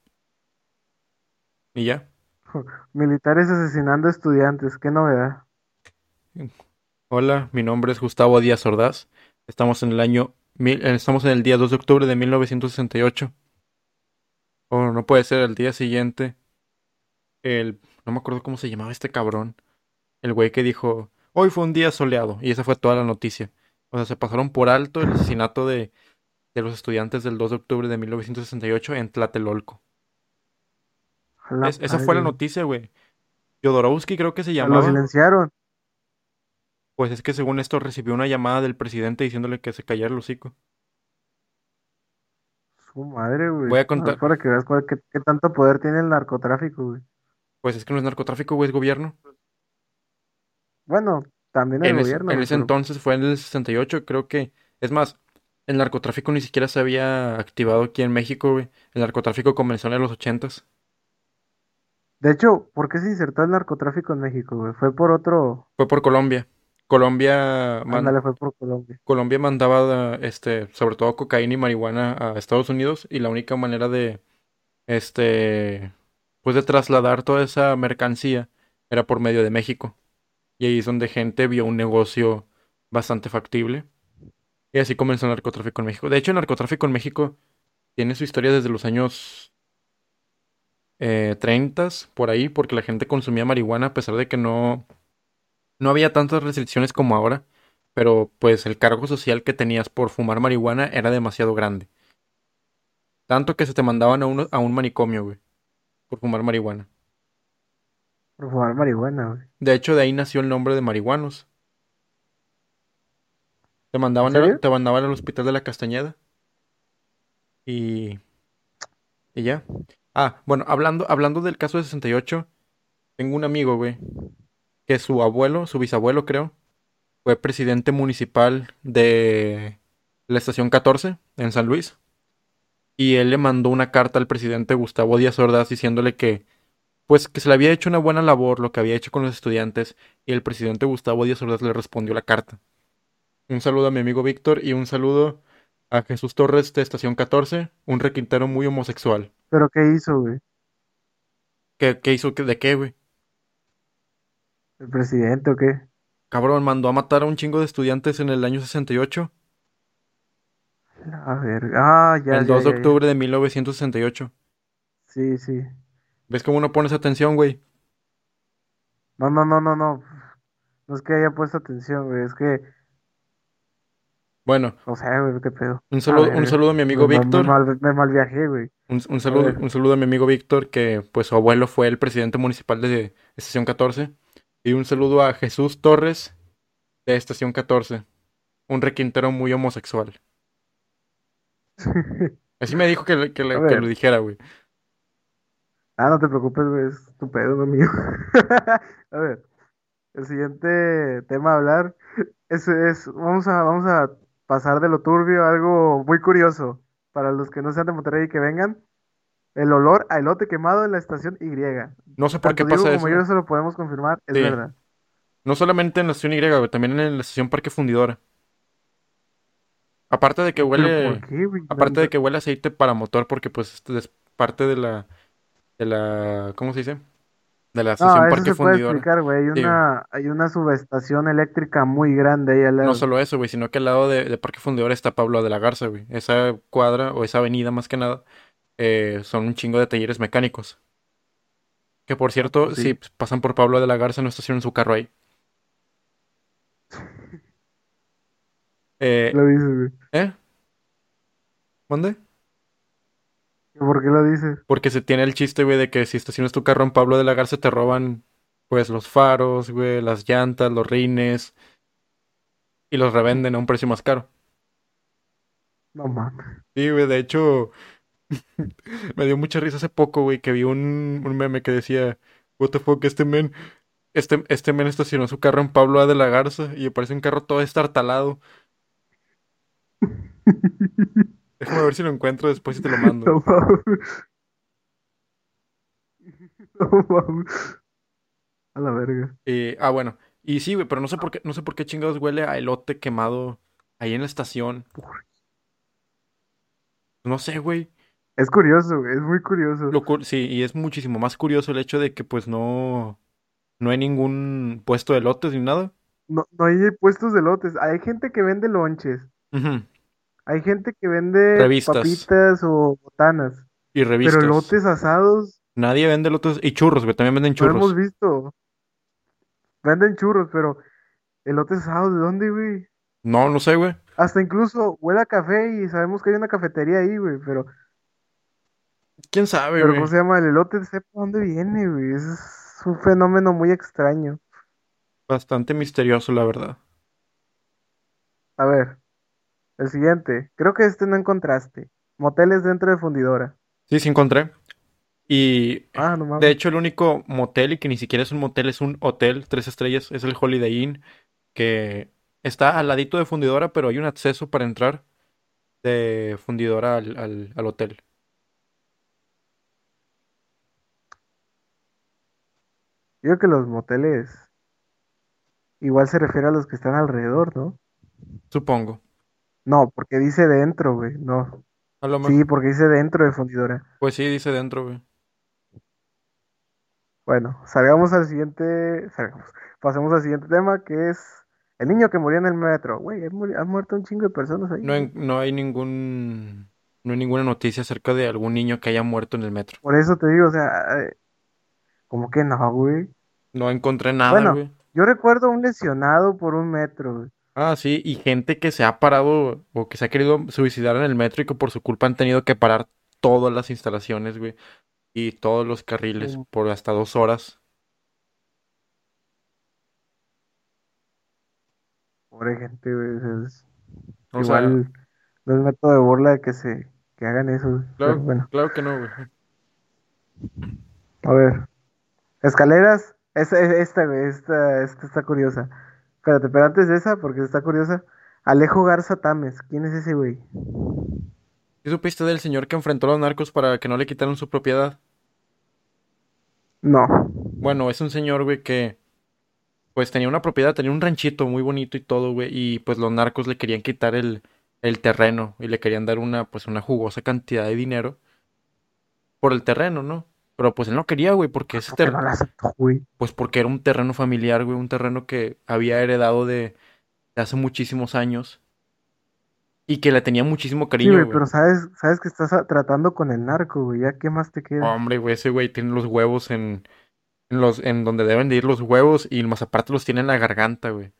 Y ya. Militares asesinando estudiantes, qué novedad. Hola, mi nombre es Gustavo Díaz Ordaz. Estamos en el año eh, estamos en el día 2 de octubre de 1968. O no puede ser el día siguiente. El no me acuerdo cómo se llamaba este cabrón. El güey que dijo, "Hoy fue un día soleado" y esa fue toda la noticia. O sea, se pasaron por alto el asesinato de, de los estudiantes del 2 de octubre de 1968 en Tlatelolco. Es- esa fue la noticia, güey. Jodorowsky creo que se sea, Lo llamaba. silenciaron. Pues es que según esto recibió una llamada del presidente diciéndole que se callara el hocico. Su madre, güey. Voy a contar. para que veas cuál- qué, qué tanto poder tiene el narcotráfico, güey. Pues es que no es narcotráfico, güey, es gobierno. Bueno, también el En gobierno, en ese pero entonces fue en el 68, creo que. Es más, el narcotráfico ni siquiera se había activado aquí en México, güey. El narcotráfico comenzó en los 80s. de hecho, ¿por qué se insertó el narcotráfico en México, güey? Fue por otro, Fue por Colombia. Colombia, man- ándale, fue por Colombia. Colombia mandaba, este, sobre todo cocaína y marihuana a Estados Unidos y la única manera de, este, pues de trasladar toda esa mercancía era por medio de México. Y ahí es donde gente vio un negocio bastante factible. Y así comenzó el narcotráfico en México. De hecho, el narcotráfico en México tiene su historia desde los años eh, 30, por ahí, porque la gente consumía marihuana a pesar de que no, no había tantas restricciones como ahora. Pero pues el cargo social que tenías por fumar marihuana era demasiado grande. Tanto que se te mandaban a, a un manicomio, güey, por fumar marihuana. Por fumar marihuana, güey. De hecho, de ahí nació el nombre de marihuanos. Te ¿En mandaban, a- te mandaban al hospital de la Castañeda. Y, y ya. Ah, bueno, hablando, hablando del caso de 68, tengo un amigo, güey, que su abuelo, su bisabuelo creo, fue presidente municipal de la estación 14 en San Luis. Y él le mandó una carta al presidente Gustavo Díaz Ordaz diciéndole que, pues, que se le había hecho una buena labor lo que había hecho con los estudiantes. Y el presidente Gustavo Díaz Ordaz le respondió la carta. Un saludo a mi amigo Víctor y un saludo a Jesús Torres de Estación 14, un requintero muy homosexual. ¿Pero qué hizo, güey? ¿Qué, qué hizo? ¿De qué, güey? ¿El presidente o qué? Cabrón, mandó a matar a un chingo de estudiantes en el año 68, A ver, ah, ya, el ya, 2 de ya, ya. octubre de 1968. Sí, sí. ¿Ves cómo no pones atención, güey? No, no, no, no, no. No es que haya puesto atención, güey. Es que, Bueno, o sea, güey, qué pedo. un A saludo, ver, un saludo a mi amigo me, me, Víctor. mal, me mal viajé, güey. Un, un saludo, ver. un saludo a mi amigo Víctor, que pues su abuelo fue el presidente municipal de Estación 14. Y un saludo a Jesús Torres de Estación 14. Un requintero muy homosexual. Así me dijo que, le- que, le- A que ver. lo dijera, güey. Ah, no te preocupes, güey, es tu pedo, no mío. A ver, el siguiente tema a hablar es, es, vamos a, vamos a pasar de lo turbio a algo muy curioso. Para los que no sean de Monterrey y que vengan, el olor a elote quemado en la estación Y. No sé por qué Diego pasa como eso. yo eso lo podemos confirmar, es Sí. verdad. No solamente en la estación Y, güey, también en la estación Parque Fundidora. Aparte de que ¿Pero huele, qué, aparte de que huele aceite para motor, porque pues esto es parte de la, de la, ¿cómo se dice? De la No, estación eso Parque se puede Fundidora. explicar, güey. Hay Sí, una, hay una subestación eléctrica muy grande ahí al No lado. solo eso, güey, sino que al lado de, de Parque Fundidora está Pablo de la Garza, güey. Esa cuadra o esa avenida más que nada eh, son un chingo de talleres mecánicos. Que por cierto, pues sí. si pasan por Pablo de la Garza, no estacionan su carro ahí. Eh, Lo dices, güey. ¿eh? ¿Mande? ¿Por qué lo dices? Porque se tiene el chiste, güey, de que si estacionas tu carro en Pablo de la Garza te roban, pues, los faros, güey, las llantas, los rines y los revenden a un precio más caro. No mames. Sí, güey, de hecho, me dio mucha risa hace poco, güey, que vi un, un meme que decía, what the fuck, este men, este, este men estacionó su carro en Pablo de la Garza y me parece un carro todo estartalado. Déjame ver si lo encuentro después y te lo mando. No mames. No mames. A la verga. Eh, ah, bueno. Y sí, güey, pero no sé por qué, no sé por qué chingados huele a elote quemado ahí en la estación. No sé, güey. Es curioso, güey, es muy curioso. Lo cu- sí, y es muchísimo más curioso el hecho de que pues no, no hay ningún puesto de elotes ni nada. No, no hay puestos de lotes. Hay gente que vende lonches. Ujú. Hay gente que vende Revistas. papitas o botanas. Y Pero revistas. lotes asados Nadie vende elotes. Y churros, güey, también venden no hemos churros. visto. Venden churros, pero elotes asados, ¿de dónde, güey? No, no sé, güey. Hasta incluso huele a café y sabemos que hay una cafetería ahí, güey, pero, ¿Quién sabe, pero güey? ¿cómo se llama? El elote, sepa dónde viene, güey. Es un fenómeno muy extraño. Bastante misterioso, la verdad. A ver, el siguiente. Creo que este no encontraste. Moteles dentro de fundidora. Sí, sí encontré. Y Ah, no de hecho el único motel, y que ni siquiera es un motel, es un hotel, tres estrellas, es el Holiday Inn, que está al ladito de fundidora, pero hay un acceso para entrar de fundidora al, al, al hotel. Yo creo que los moteles igual se refiere a los que están alrededor, ¿no? Supongo. No, porque dice dentro, güey. No. A lo Sí, porque dice dentro de fundidora. Pues sí, dice dentro, güey. Bueno, salgamos al siguiente. Salgamos. Pasemos al siguiente tema que es el niño que murió en el metro. Güey, han muerto un chingo de personas ahí. No, hay- no hay ningún, no hay ninguna noticia acerca de algún niño que haya muerto en el metro. Por eso te digo, o sea, eh, ¿cómo que no, güey? No encontré nada, Bueno, güey. yo recuerdo un lesionado por un metro, güey. Ah, sí, y gente que se ha parado o que se ha querido suicidar en el metro y que por su culpa han tenido que parar todas las instalaciones, güey, y todos los carriles por hasta dos horas. Pobre gente, güey. es- O sea, igual no es método de burla que se que hagan eso, claro, bueno, claro que no, güey. a ver. Escaleras. Esta, esta, esta, esta está curiosa. Espérate, pero antes de esa, porque está curiosa. Alejo Garza Tames. ¿Quién es ese güey? ¿Sí supiste del señor que enfrentó a los narcos para que no le quitaran su propiedad? No. Bueno, es un señor, güey, que pues tenía una propiedad, tenía un ranchito muy bonito y todo, güey, y pues los narcos le querían quitar el, el terreno y le querían dar una, pues una jugosa cantidad de dinero por el terreno, ¿no? Pero pues él no quería, güey, porque ese ¿Por qué no terreno, la aceptó, güey? pues porque era un terreno familiar, güey, un terreno que había heredado de, de hace muchísimos años y que le tenía muchísimo Sí, cariño, güey, güey. pero sabes, sabes que estás tratando con el narco, güey. ¿Ya qué más te queda? Hombre, güey, ese güey tiene los huevos en, En, los, en donde deben de ir los huevos y más aparte los tiene en la garganta, güey.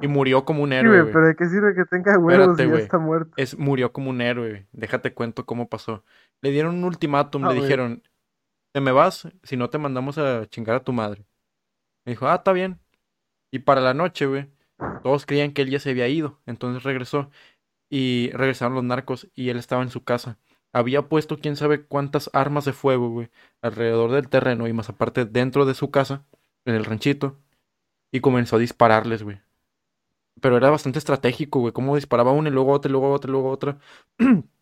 Y murió como un Sí, héroe, güey, güey. pero ¿de qué sirve que tenga huevos Espérate, y ya güey. está muerto? Es, murió como un héroe, güey. Déjate cuento cómo pasó. Le dieron un ultimátum, Ah, le güey. dijeron, te me vas si no te mandamos a chingar a tu madre. Me dijo, ah, está bien. Y para la noche, güey, todos creían que él ya se había ido. Entonces regresó y regresaron los narcos y él estaba en su casa. Había puesto quién sabe cuántas armas de fuego, güey, alrededor del terreno y más aparte dentro de su casa, en el ranchito, y comenzó a dispararles, güey. Pero era bastante estratégico, güey, cómo disparaba uno y luego otro, y luego otro, y luego otro.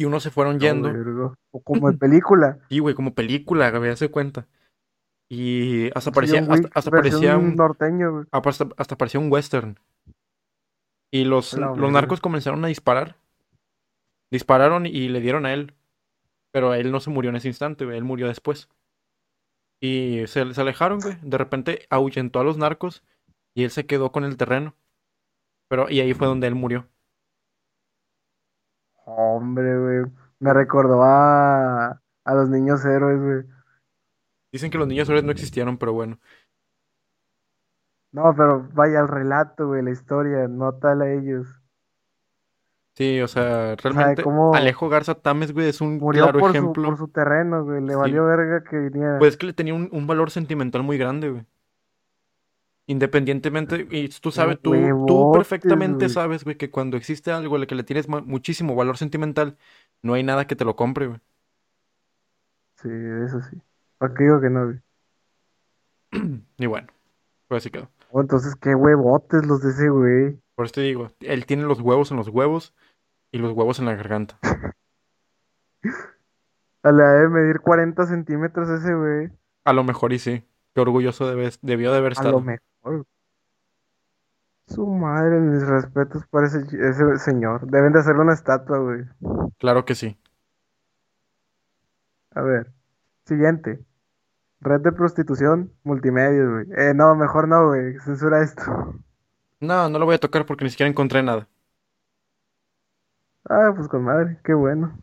y unos se fueron yendo. O como en película. Sí, güey, como película, güey, hace cuenta. Y hasta parecía, hasta, parecía un, norteño, güey. hasta, hasta parecía un western. Y los, los narcos comenzaron a disparar. Dispararon y le dieron a él. Pero él no se murió en ese instante, güey, él murió después. Y se, se alejaron, güey. De repente ahuyentó a los narcos y él se quedó con el terreno. Pero, y ahí fue donde él murió. Hombre, güey. Me recordó a, a los niños héroes, güey. Dicen que los niños héroes no existieron, pero bueno. No, pero vaya el relato, güey, la historia, no tal a ellos. Sí, o sea, realmente Alejo Garza Tames, güey, es un Murió claro por su, ejemplo. por su terreno, güey. Le Sí. valió verga que viniera. Pues es que le tenía un, un valor sentimental muy grande, güey. Independientemente, y tú sabes, tú, tú perfectamente sabes, güey, que cuando existe algo a lo que le tienes muchísimo valor sentimental, no hay nada que te lo compre, güey. Sí, eso sí. ¿Para qué digo que no, güey? Y bueno, pues así quedó. Oh, entonces, qué huevotes los de ese güey. Por eso te digo, él tiene los huevos en los huevos y los huevos en la garganta. A la de medir 40 centímetros ese güey. A lo mejor y sí. Qué orgulloso debe- debió de haber A lo estado. Su madre, mis respetos para ese, ese señor. Deben de hacerle una estatua, güey. Claro que sí. A ver. Siguiente. Red de prostitución, multimedia, güey. Eh, no, mejor no, güey. Censura esto. No, no lo voy a tocar porque ni siquiera encontré nada. Ah, pues con madre, qué bueno.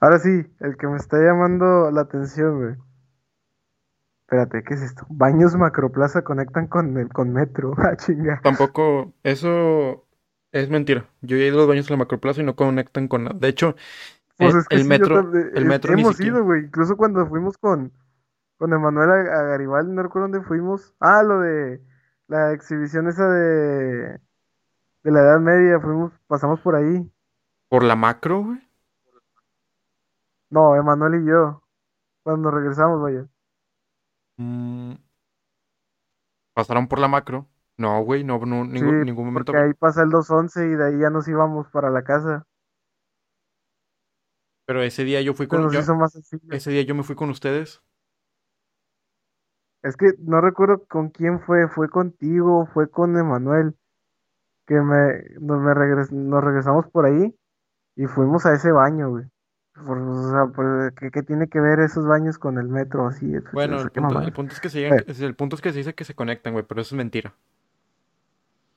Ahora sí, el que me está llamando la atención, güey. Espérate, ¿qué es esto? Baños Macroplaza conectan con el con Metro. Ah, chinga. Tampoco, eso es mentira. Yo he ido a los baños de la macroplaza y no conectan con nada. De hecho, Pues eh, es que el sí, metro, también- el metro hemos ido, güey. Incluso cuando fuimos con, con Emanuel a, a Garibaldi, no recuerdo dónde fuimos. Ah, lo de la exhibición esa de, de la Edad Media, fuimos, pasamos por ahí. Por la macro, güey. No, Emanuel y yo. Cuando regresamos, vaya. Mm, pasaron por la macro. No, güey, no, no, Sí, ningún, ningún momento. porque ahí pasa el 211 y de ahí ya nos íbamos para la casa. Pero ese día yo fui con, yo- ese día yo me fui con ustedes. Es que no recuerdo con quién fue, fue contigo, fue con Emanuel, que me, nos, me regres- nos regresamos por ahí y fuimos a ese baño, güey. Por- o sea, por- ¿qué, qué tiene que ver esos baños con el metro así? Pues, Bueno, el punto, mamada. el punto es que se llegan- el punto es que se dice que se conectan, güey, pero eso es mentira.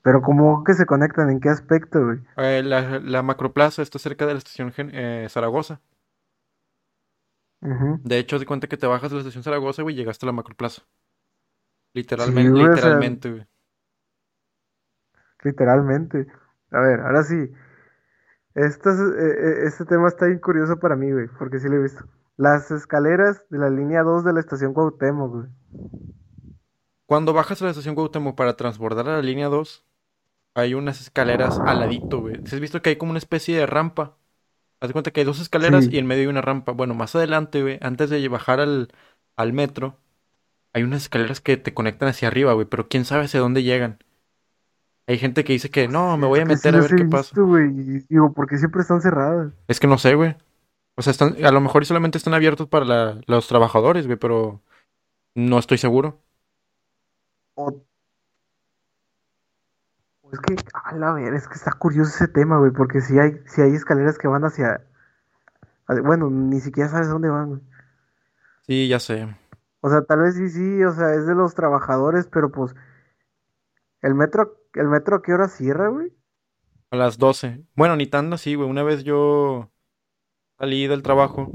Pero ¿cómo que se conectan? ¿En qué aspecto, güey? Eh, la, la macroplaza está cerca de la estación eh, Zaragoza. De hecho, de cuenta que te bajas de la estación Zaragoza, güey, y llegaste a la macroplaza. Sí, Literalmente, güey, o sea, literalmente, güey. literalmente. A ver, ahora sí. Este, eh, eh, este tema está bien curioso para mí, güey, porque sí lo he visto. Las escaleras de la línea 2 de la estación Cuauhtémoc, güey. Cuando bajas a la estación Cuauhtémoc para transbordar a la línea 2, hay unas escaleras al ladito, güey. ¿Sí ¿Has visto que hay como una especie de rampa? Haz de cuenta que hay dos escaleras y en medio hay una rampa. Bueno, más adelante, güey, antes de bajar al, al metro, hay unas escaleras que te conectan hacia arriba, güey, pero quién sabe hacia dónde llegan. Hay gente que dice que no, me voy a sí meter a ver qué pasa. visto, güey, y digo, porque siempre están cerradas. Es que no sé, güey. O sea, están, a lo mejor solamente están abiertos para la- los trabajadores, güey, pero no estoy seguro. O, o es que, a la ver, es que está curioso ese tema, güey, porque si hay, si hay escaleras que van hacia, bueno, ni siquiera sabes dónde van, güey. Sí, ya sé. O sea, tal vez sí, sí, o sea, es de los trabajadores, pero pues, el metro, el metro a qué hora cierra, güey? A las 12. Bueno, ni tan así, güey. Una vez yo salí del trabajo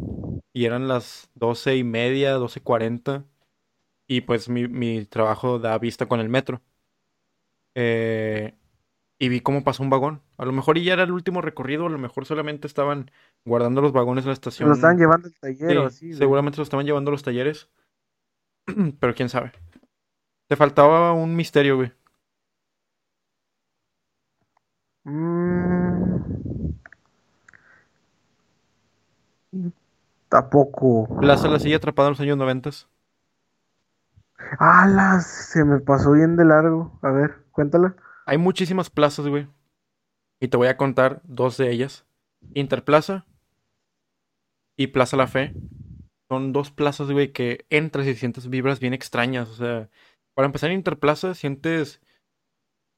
y eran las doce y media, doce cuarenta. y pues mi, mi trabajo da vista con el metro. Eh, y vi cómo pasó un vagón. A lo mejor ya era el último recorrido, a lo mejor solamente estaban guardando los vagones en la Se estación. lo estaban llevando al taller o Sí, así, güey. seguramente lo estaban llevando a los talleres. Pero quién sabe. Te faltaba un misterio, güey. Mm. Tampoco. Plaza La Silla atrapada en los años 90. ¡Alas! Se me pasó bien de largo. A ver, cuéntala. Hay muchísimas plazas, güey. Y te voy a contar dos de ellas. Interplaza y Plaza La Fe. Son dos plazas, güey, que entras y sientes vibras bien extrañas. O sea, para empezar en Interplaza sientes,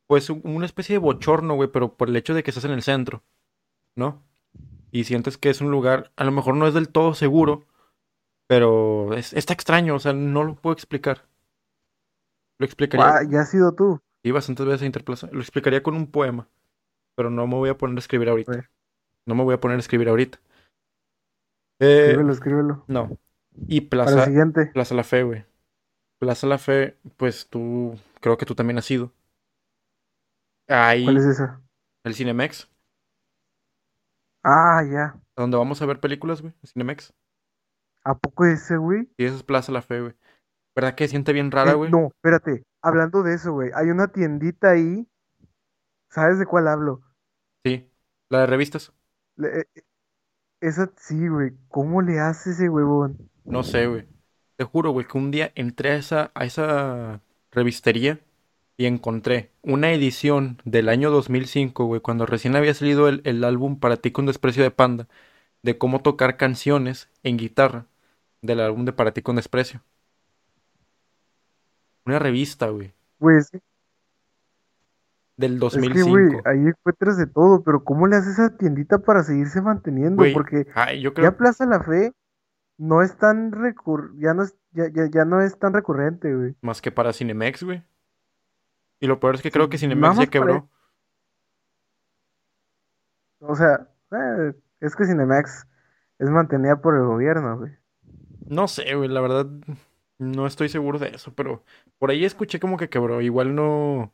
pues, un- una especie de bochorno, güey, pero por el hecho de que estás en el centro, ¿no? Y sientes que es un lugar, a lo mejor no es del todo seguro, pero es- está extraño, o sea, no lo puedo explicar. Lo explicaría, Ah, ya has sido tú. y bastantes veces a Interplaza, lo explicaría con un poema, pero no me voy a poner a escribir ahorita. No me voy a poner a escribir ahorita. Eh, Escríbelo, escríbelo. no. Y Para el Plaza, siguiente. Plaza La Fe, güey. Plaza La Fe, pues tú, creo que tú también has ido. Ahí, ¿Cuál es esa? el Cinemex, Ah, ya. donde vamos a ver películas, güey, el Cinemex. ¿A poco ese, güey? Y esa es Plaza La Fe, güey. ¿Verdad que siente bien rara, Eh, güey? no, espérate. Hablando de eso, güey. Hay una tiendita ahí. ¿Sabes de cuál hablo? Sí. La de revistas. Le- eh, esa sí, güey. ¿Cómo le hace ese huevón? No sé, güey. Te juro, güey, que un día entré a esa, a esa revistería y encontré una edición del año 2005, güey, cuando recién había salido el, el álbum Para ti con desprecio de Panda, de cómo tocar canciones en guitarra del álbum de Para ti con desprecio. Una revista, güey, Güey, es, del es que, güey, 2005. ahí encuentras de todo. Pero ¿cómo le hace esa tiendita para seguirse manteniendo? Güey, Porque ay, yo ya Plaza La Fe no es tan recur... ya no es, ya, ya, ya no es tan recurrente, güey. más que para Cinemex, güey. Y lo peor es que creo que Cinemex nada ya quebró. O sea, eh, es que Cinemax es mantenida por el gobierno, güey. No sé, güey, la verdad no estoy seguro de eso, pero por ahí escuché como que quebró. Igual no,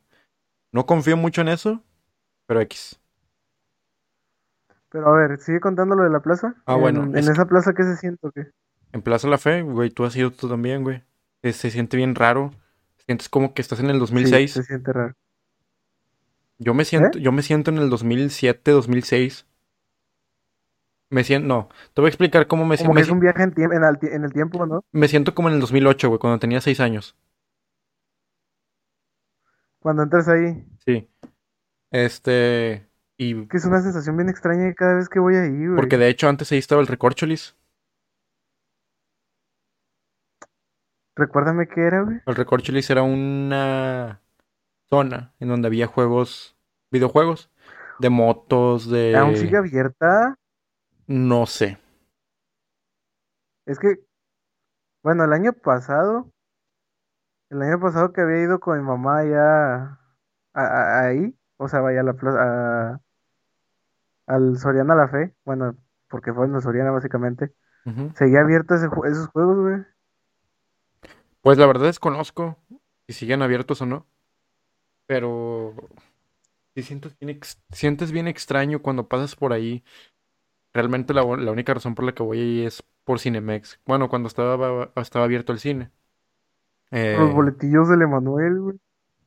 no confío mucho en eso, pero X. Pero a ver, sigue contando lo de la plaza. Ah, bueno, En, es esa plaza, ¿qué se siente o qué? en Plaza La Fe, güey, tú has ido tú también, güey. Se siente bien raro. Sientes como que estás en el Sí, 2006. se siente raro. Yo me ¿Eh? siento, yo me siento en el 2007, 2006. Me siento, no, te voy a explicar cómo me, si- Como me que es un viaje en, tiemp- en, el, tie- en el tiempo, ¿no? me siento como en el 2008, güey, cuando tenía 6 años. Cuando entras ahí. Sí. Este, y Que es una sensación bien extraña cada vez que voy ahí, güey. porque de hecho antes ahí estaba el Recorcholis. Recuérdame qué era, güey. El Recorcholis era una zona en donde había juegos, videojuegos, de motos, ¿Aún sigue de... abierta? No sé. Es que, bueno, el año pasado, el año pasado que había ido con mi mamá ya a- a- ahí, o sea, vaya a la plaza, a- al Soriana La Fe, bueno, porque fue en el Soriana básicamente, seguía abierto ese esos juegos, güey. Pues la verdad desconozco si siguen abiertos o no, pero sí sientes bien, ex- sientes bien extraño cuando pasas por ahí. Realmente la, la única razón por la que voy ahí es por Cinemex. Bueno, cuando estaba, estaba abierto el cine. Los Eh, boletillos del Emanuel, güey.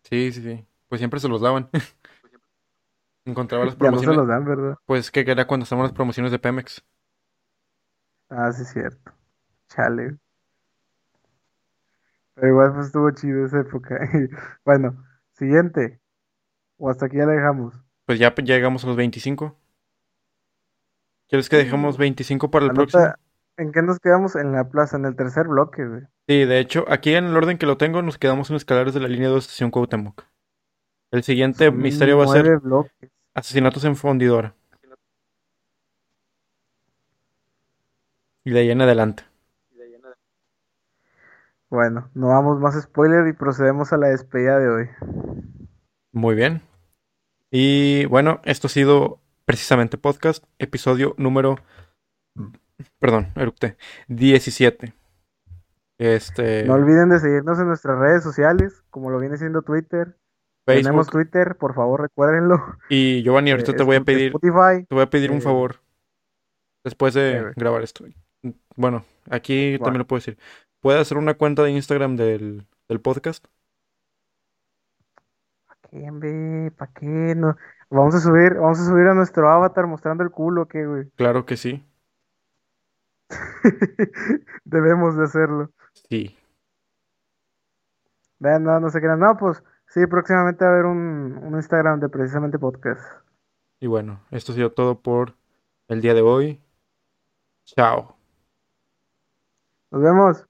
sí, sí, sí. Pues siempre se los daban. Encontraba las Ya no se promociones. los dan, ¿verdad? Pues que era cuando estaban las promociones de Pemex. Ah, sí, es cierto. Chale. Pero igual pues estuvo chido esa época. Bueno, siguiente. O hasta aquí ya la dejamos. Pues ya llegamos a los 25. ¿Quieres que dejemos 25 para el Anota, próximo? ¿en qué nos quedamos? En la plaza, en el tercer bloque, güey. Sí, de hecho, aquí en el orden que lo tengo, nos quedamos en los escalares de la línea 2 Estación Cuauhtémoc. El siguiente Son misterio va a ser bloques. asesinatos en Fundidora. Y de ahí en adelante. Bueno, no damos más spoiler y procedemos a la despedida de hoy. Muy bien. Y bueno, esto ha sido precisamente podcast, episodio número, perdón, eructé, 17. Este, No olviden de seguirnos en nuestras redes sociales, como lo viene siendo Twitter. Tenemos Facebook. Twitter, por favor, recuérdenlo. Y Giovanni, ahorita Eh, te voy a pedir, Spotify. te voy a pedir un eh, favor. Después de eh, grabar esto. Bueno, aquí también lo puedo decir. ¿Puedes hacer una cuenta de Instagram del, del podcast? ¿Qué, hombre? ¿Para qué? No. Vamos a subir, vamos a subir a nuestro avatar mostrando el culo, ¿qué, güey? Claro que sí. Debemos de hacerlo. Sí. Vean, no, no se crean. No, pues sí, próximamente va a haber un, un Instagram de precisamente podcast. Y bueno, esto ha sido todo por el día de hoy. Chao. Nos vemos.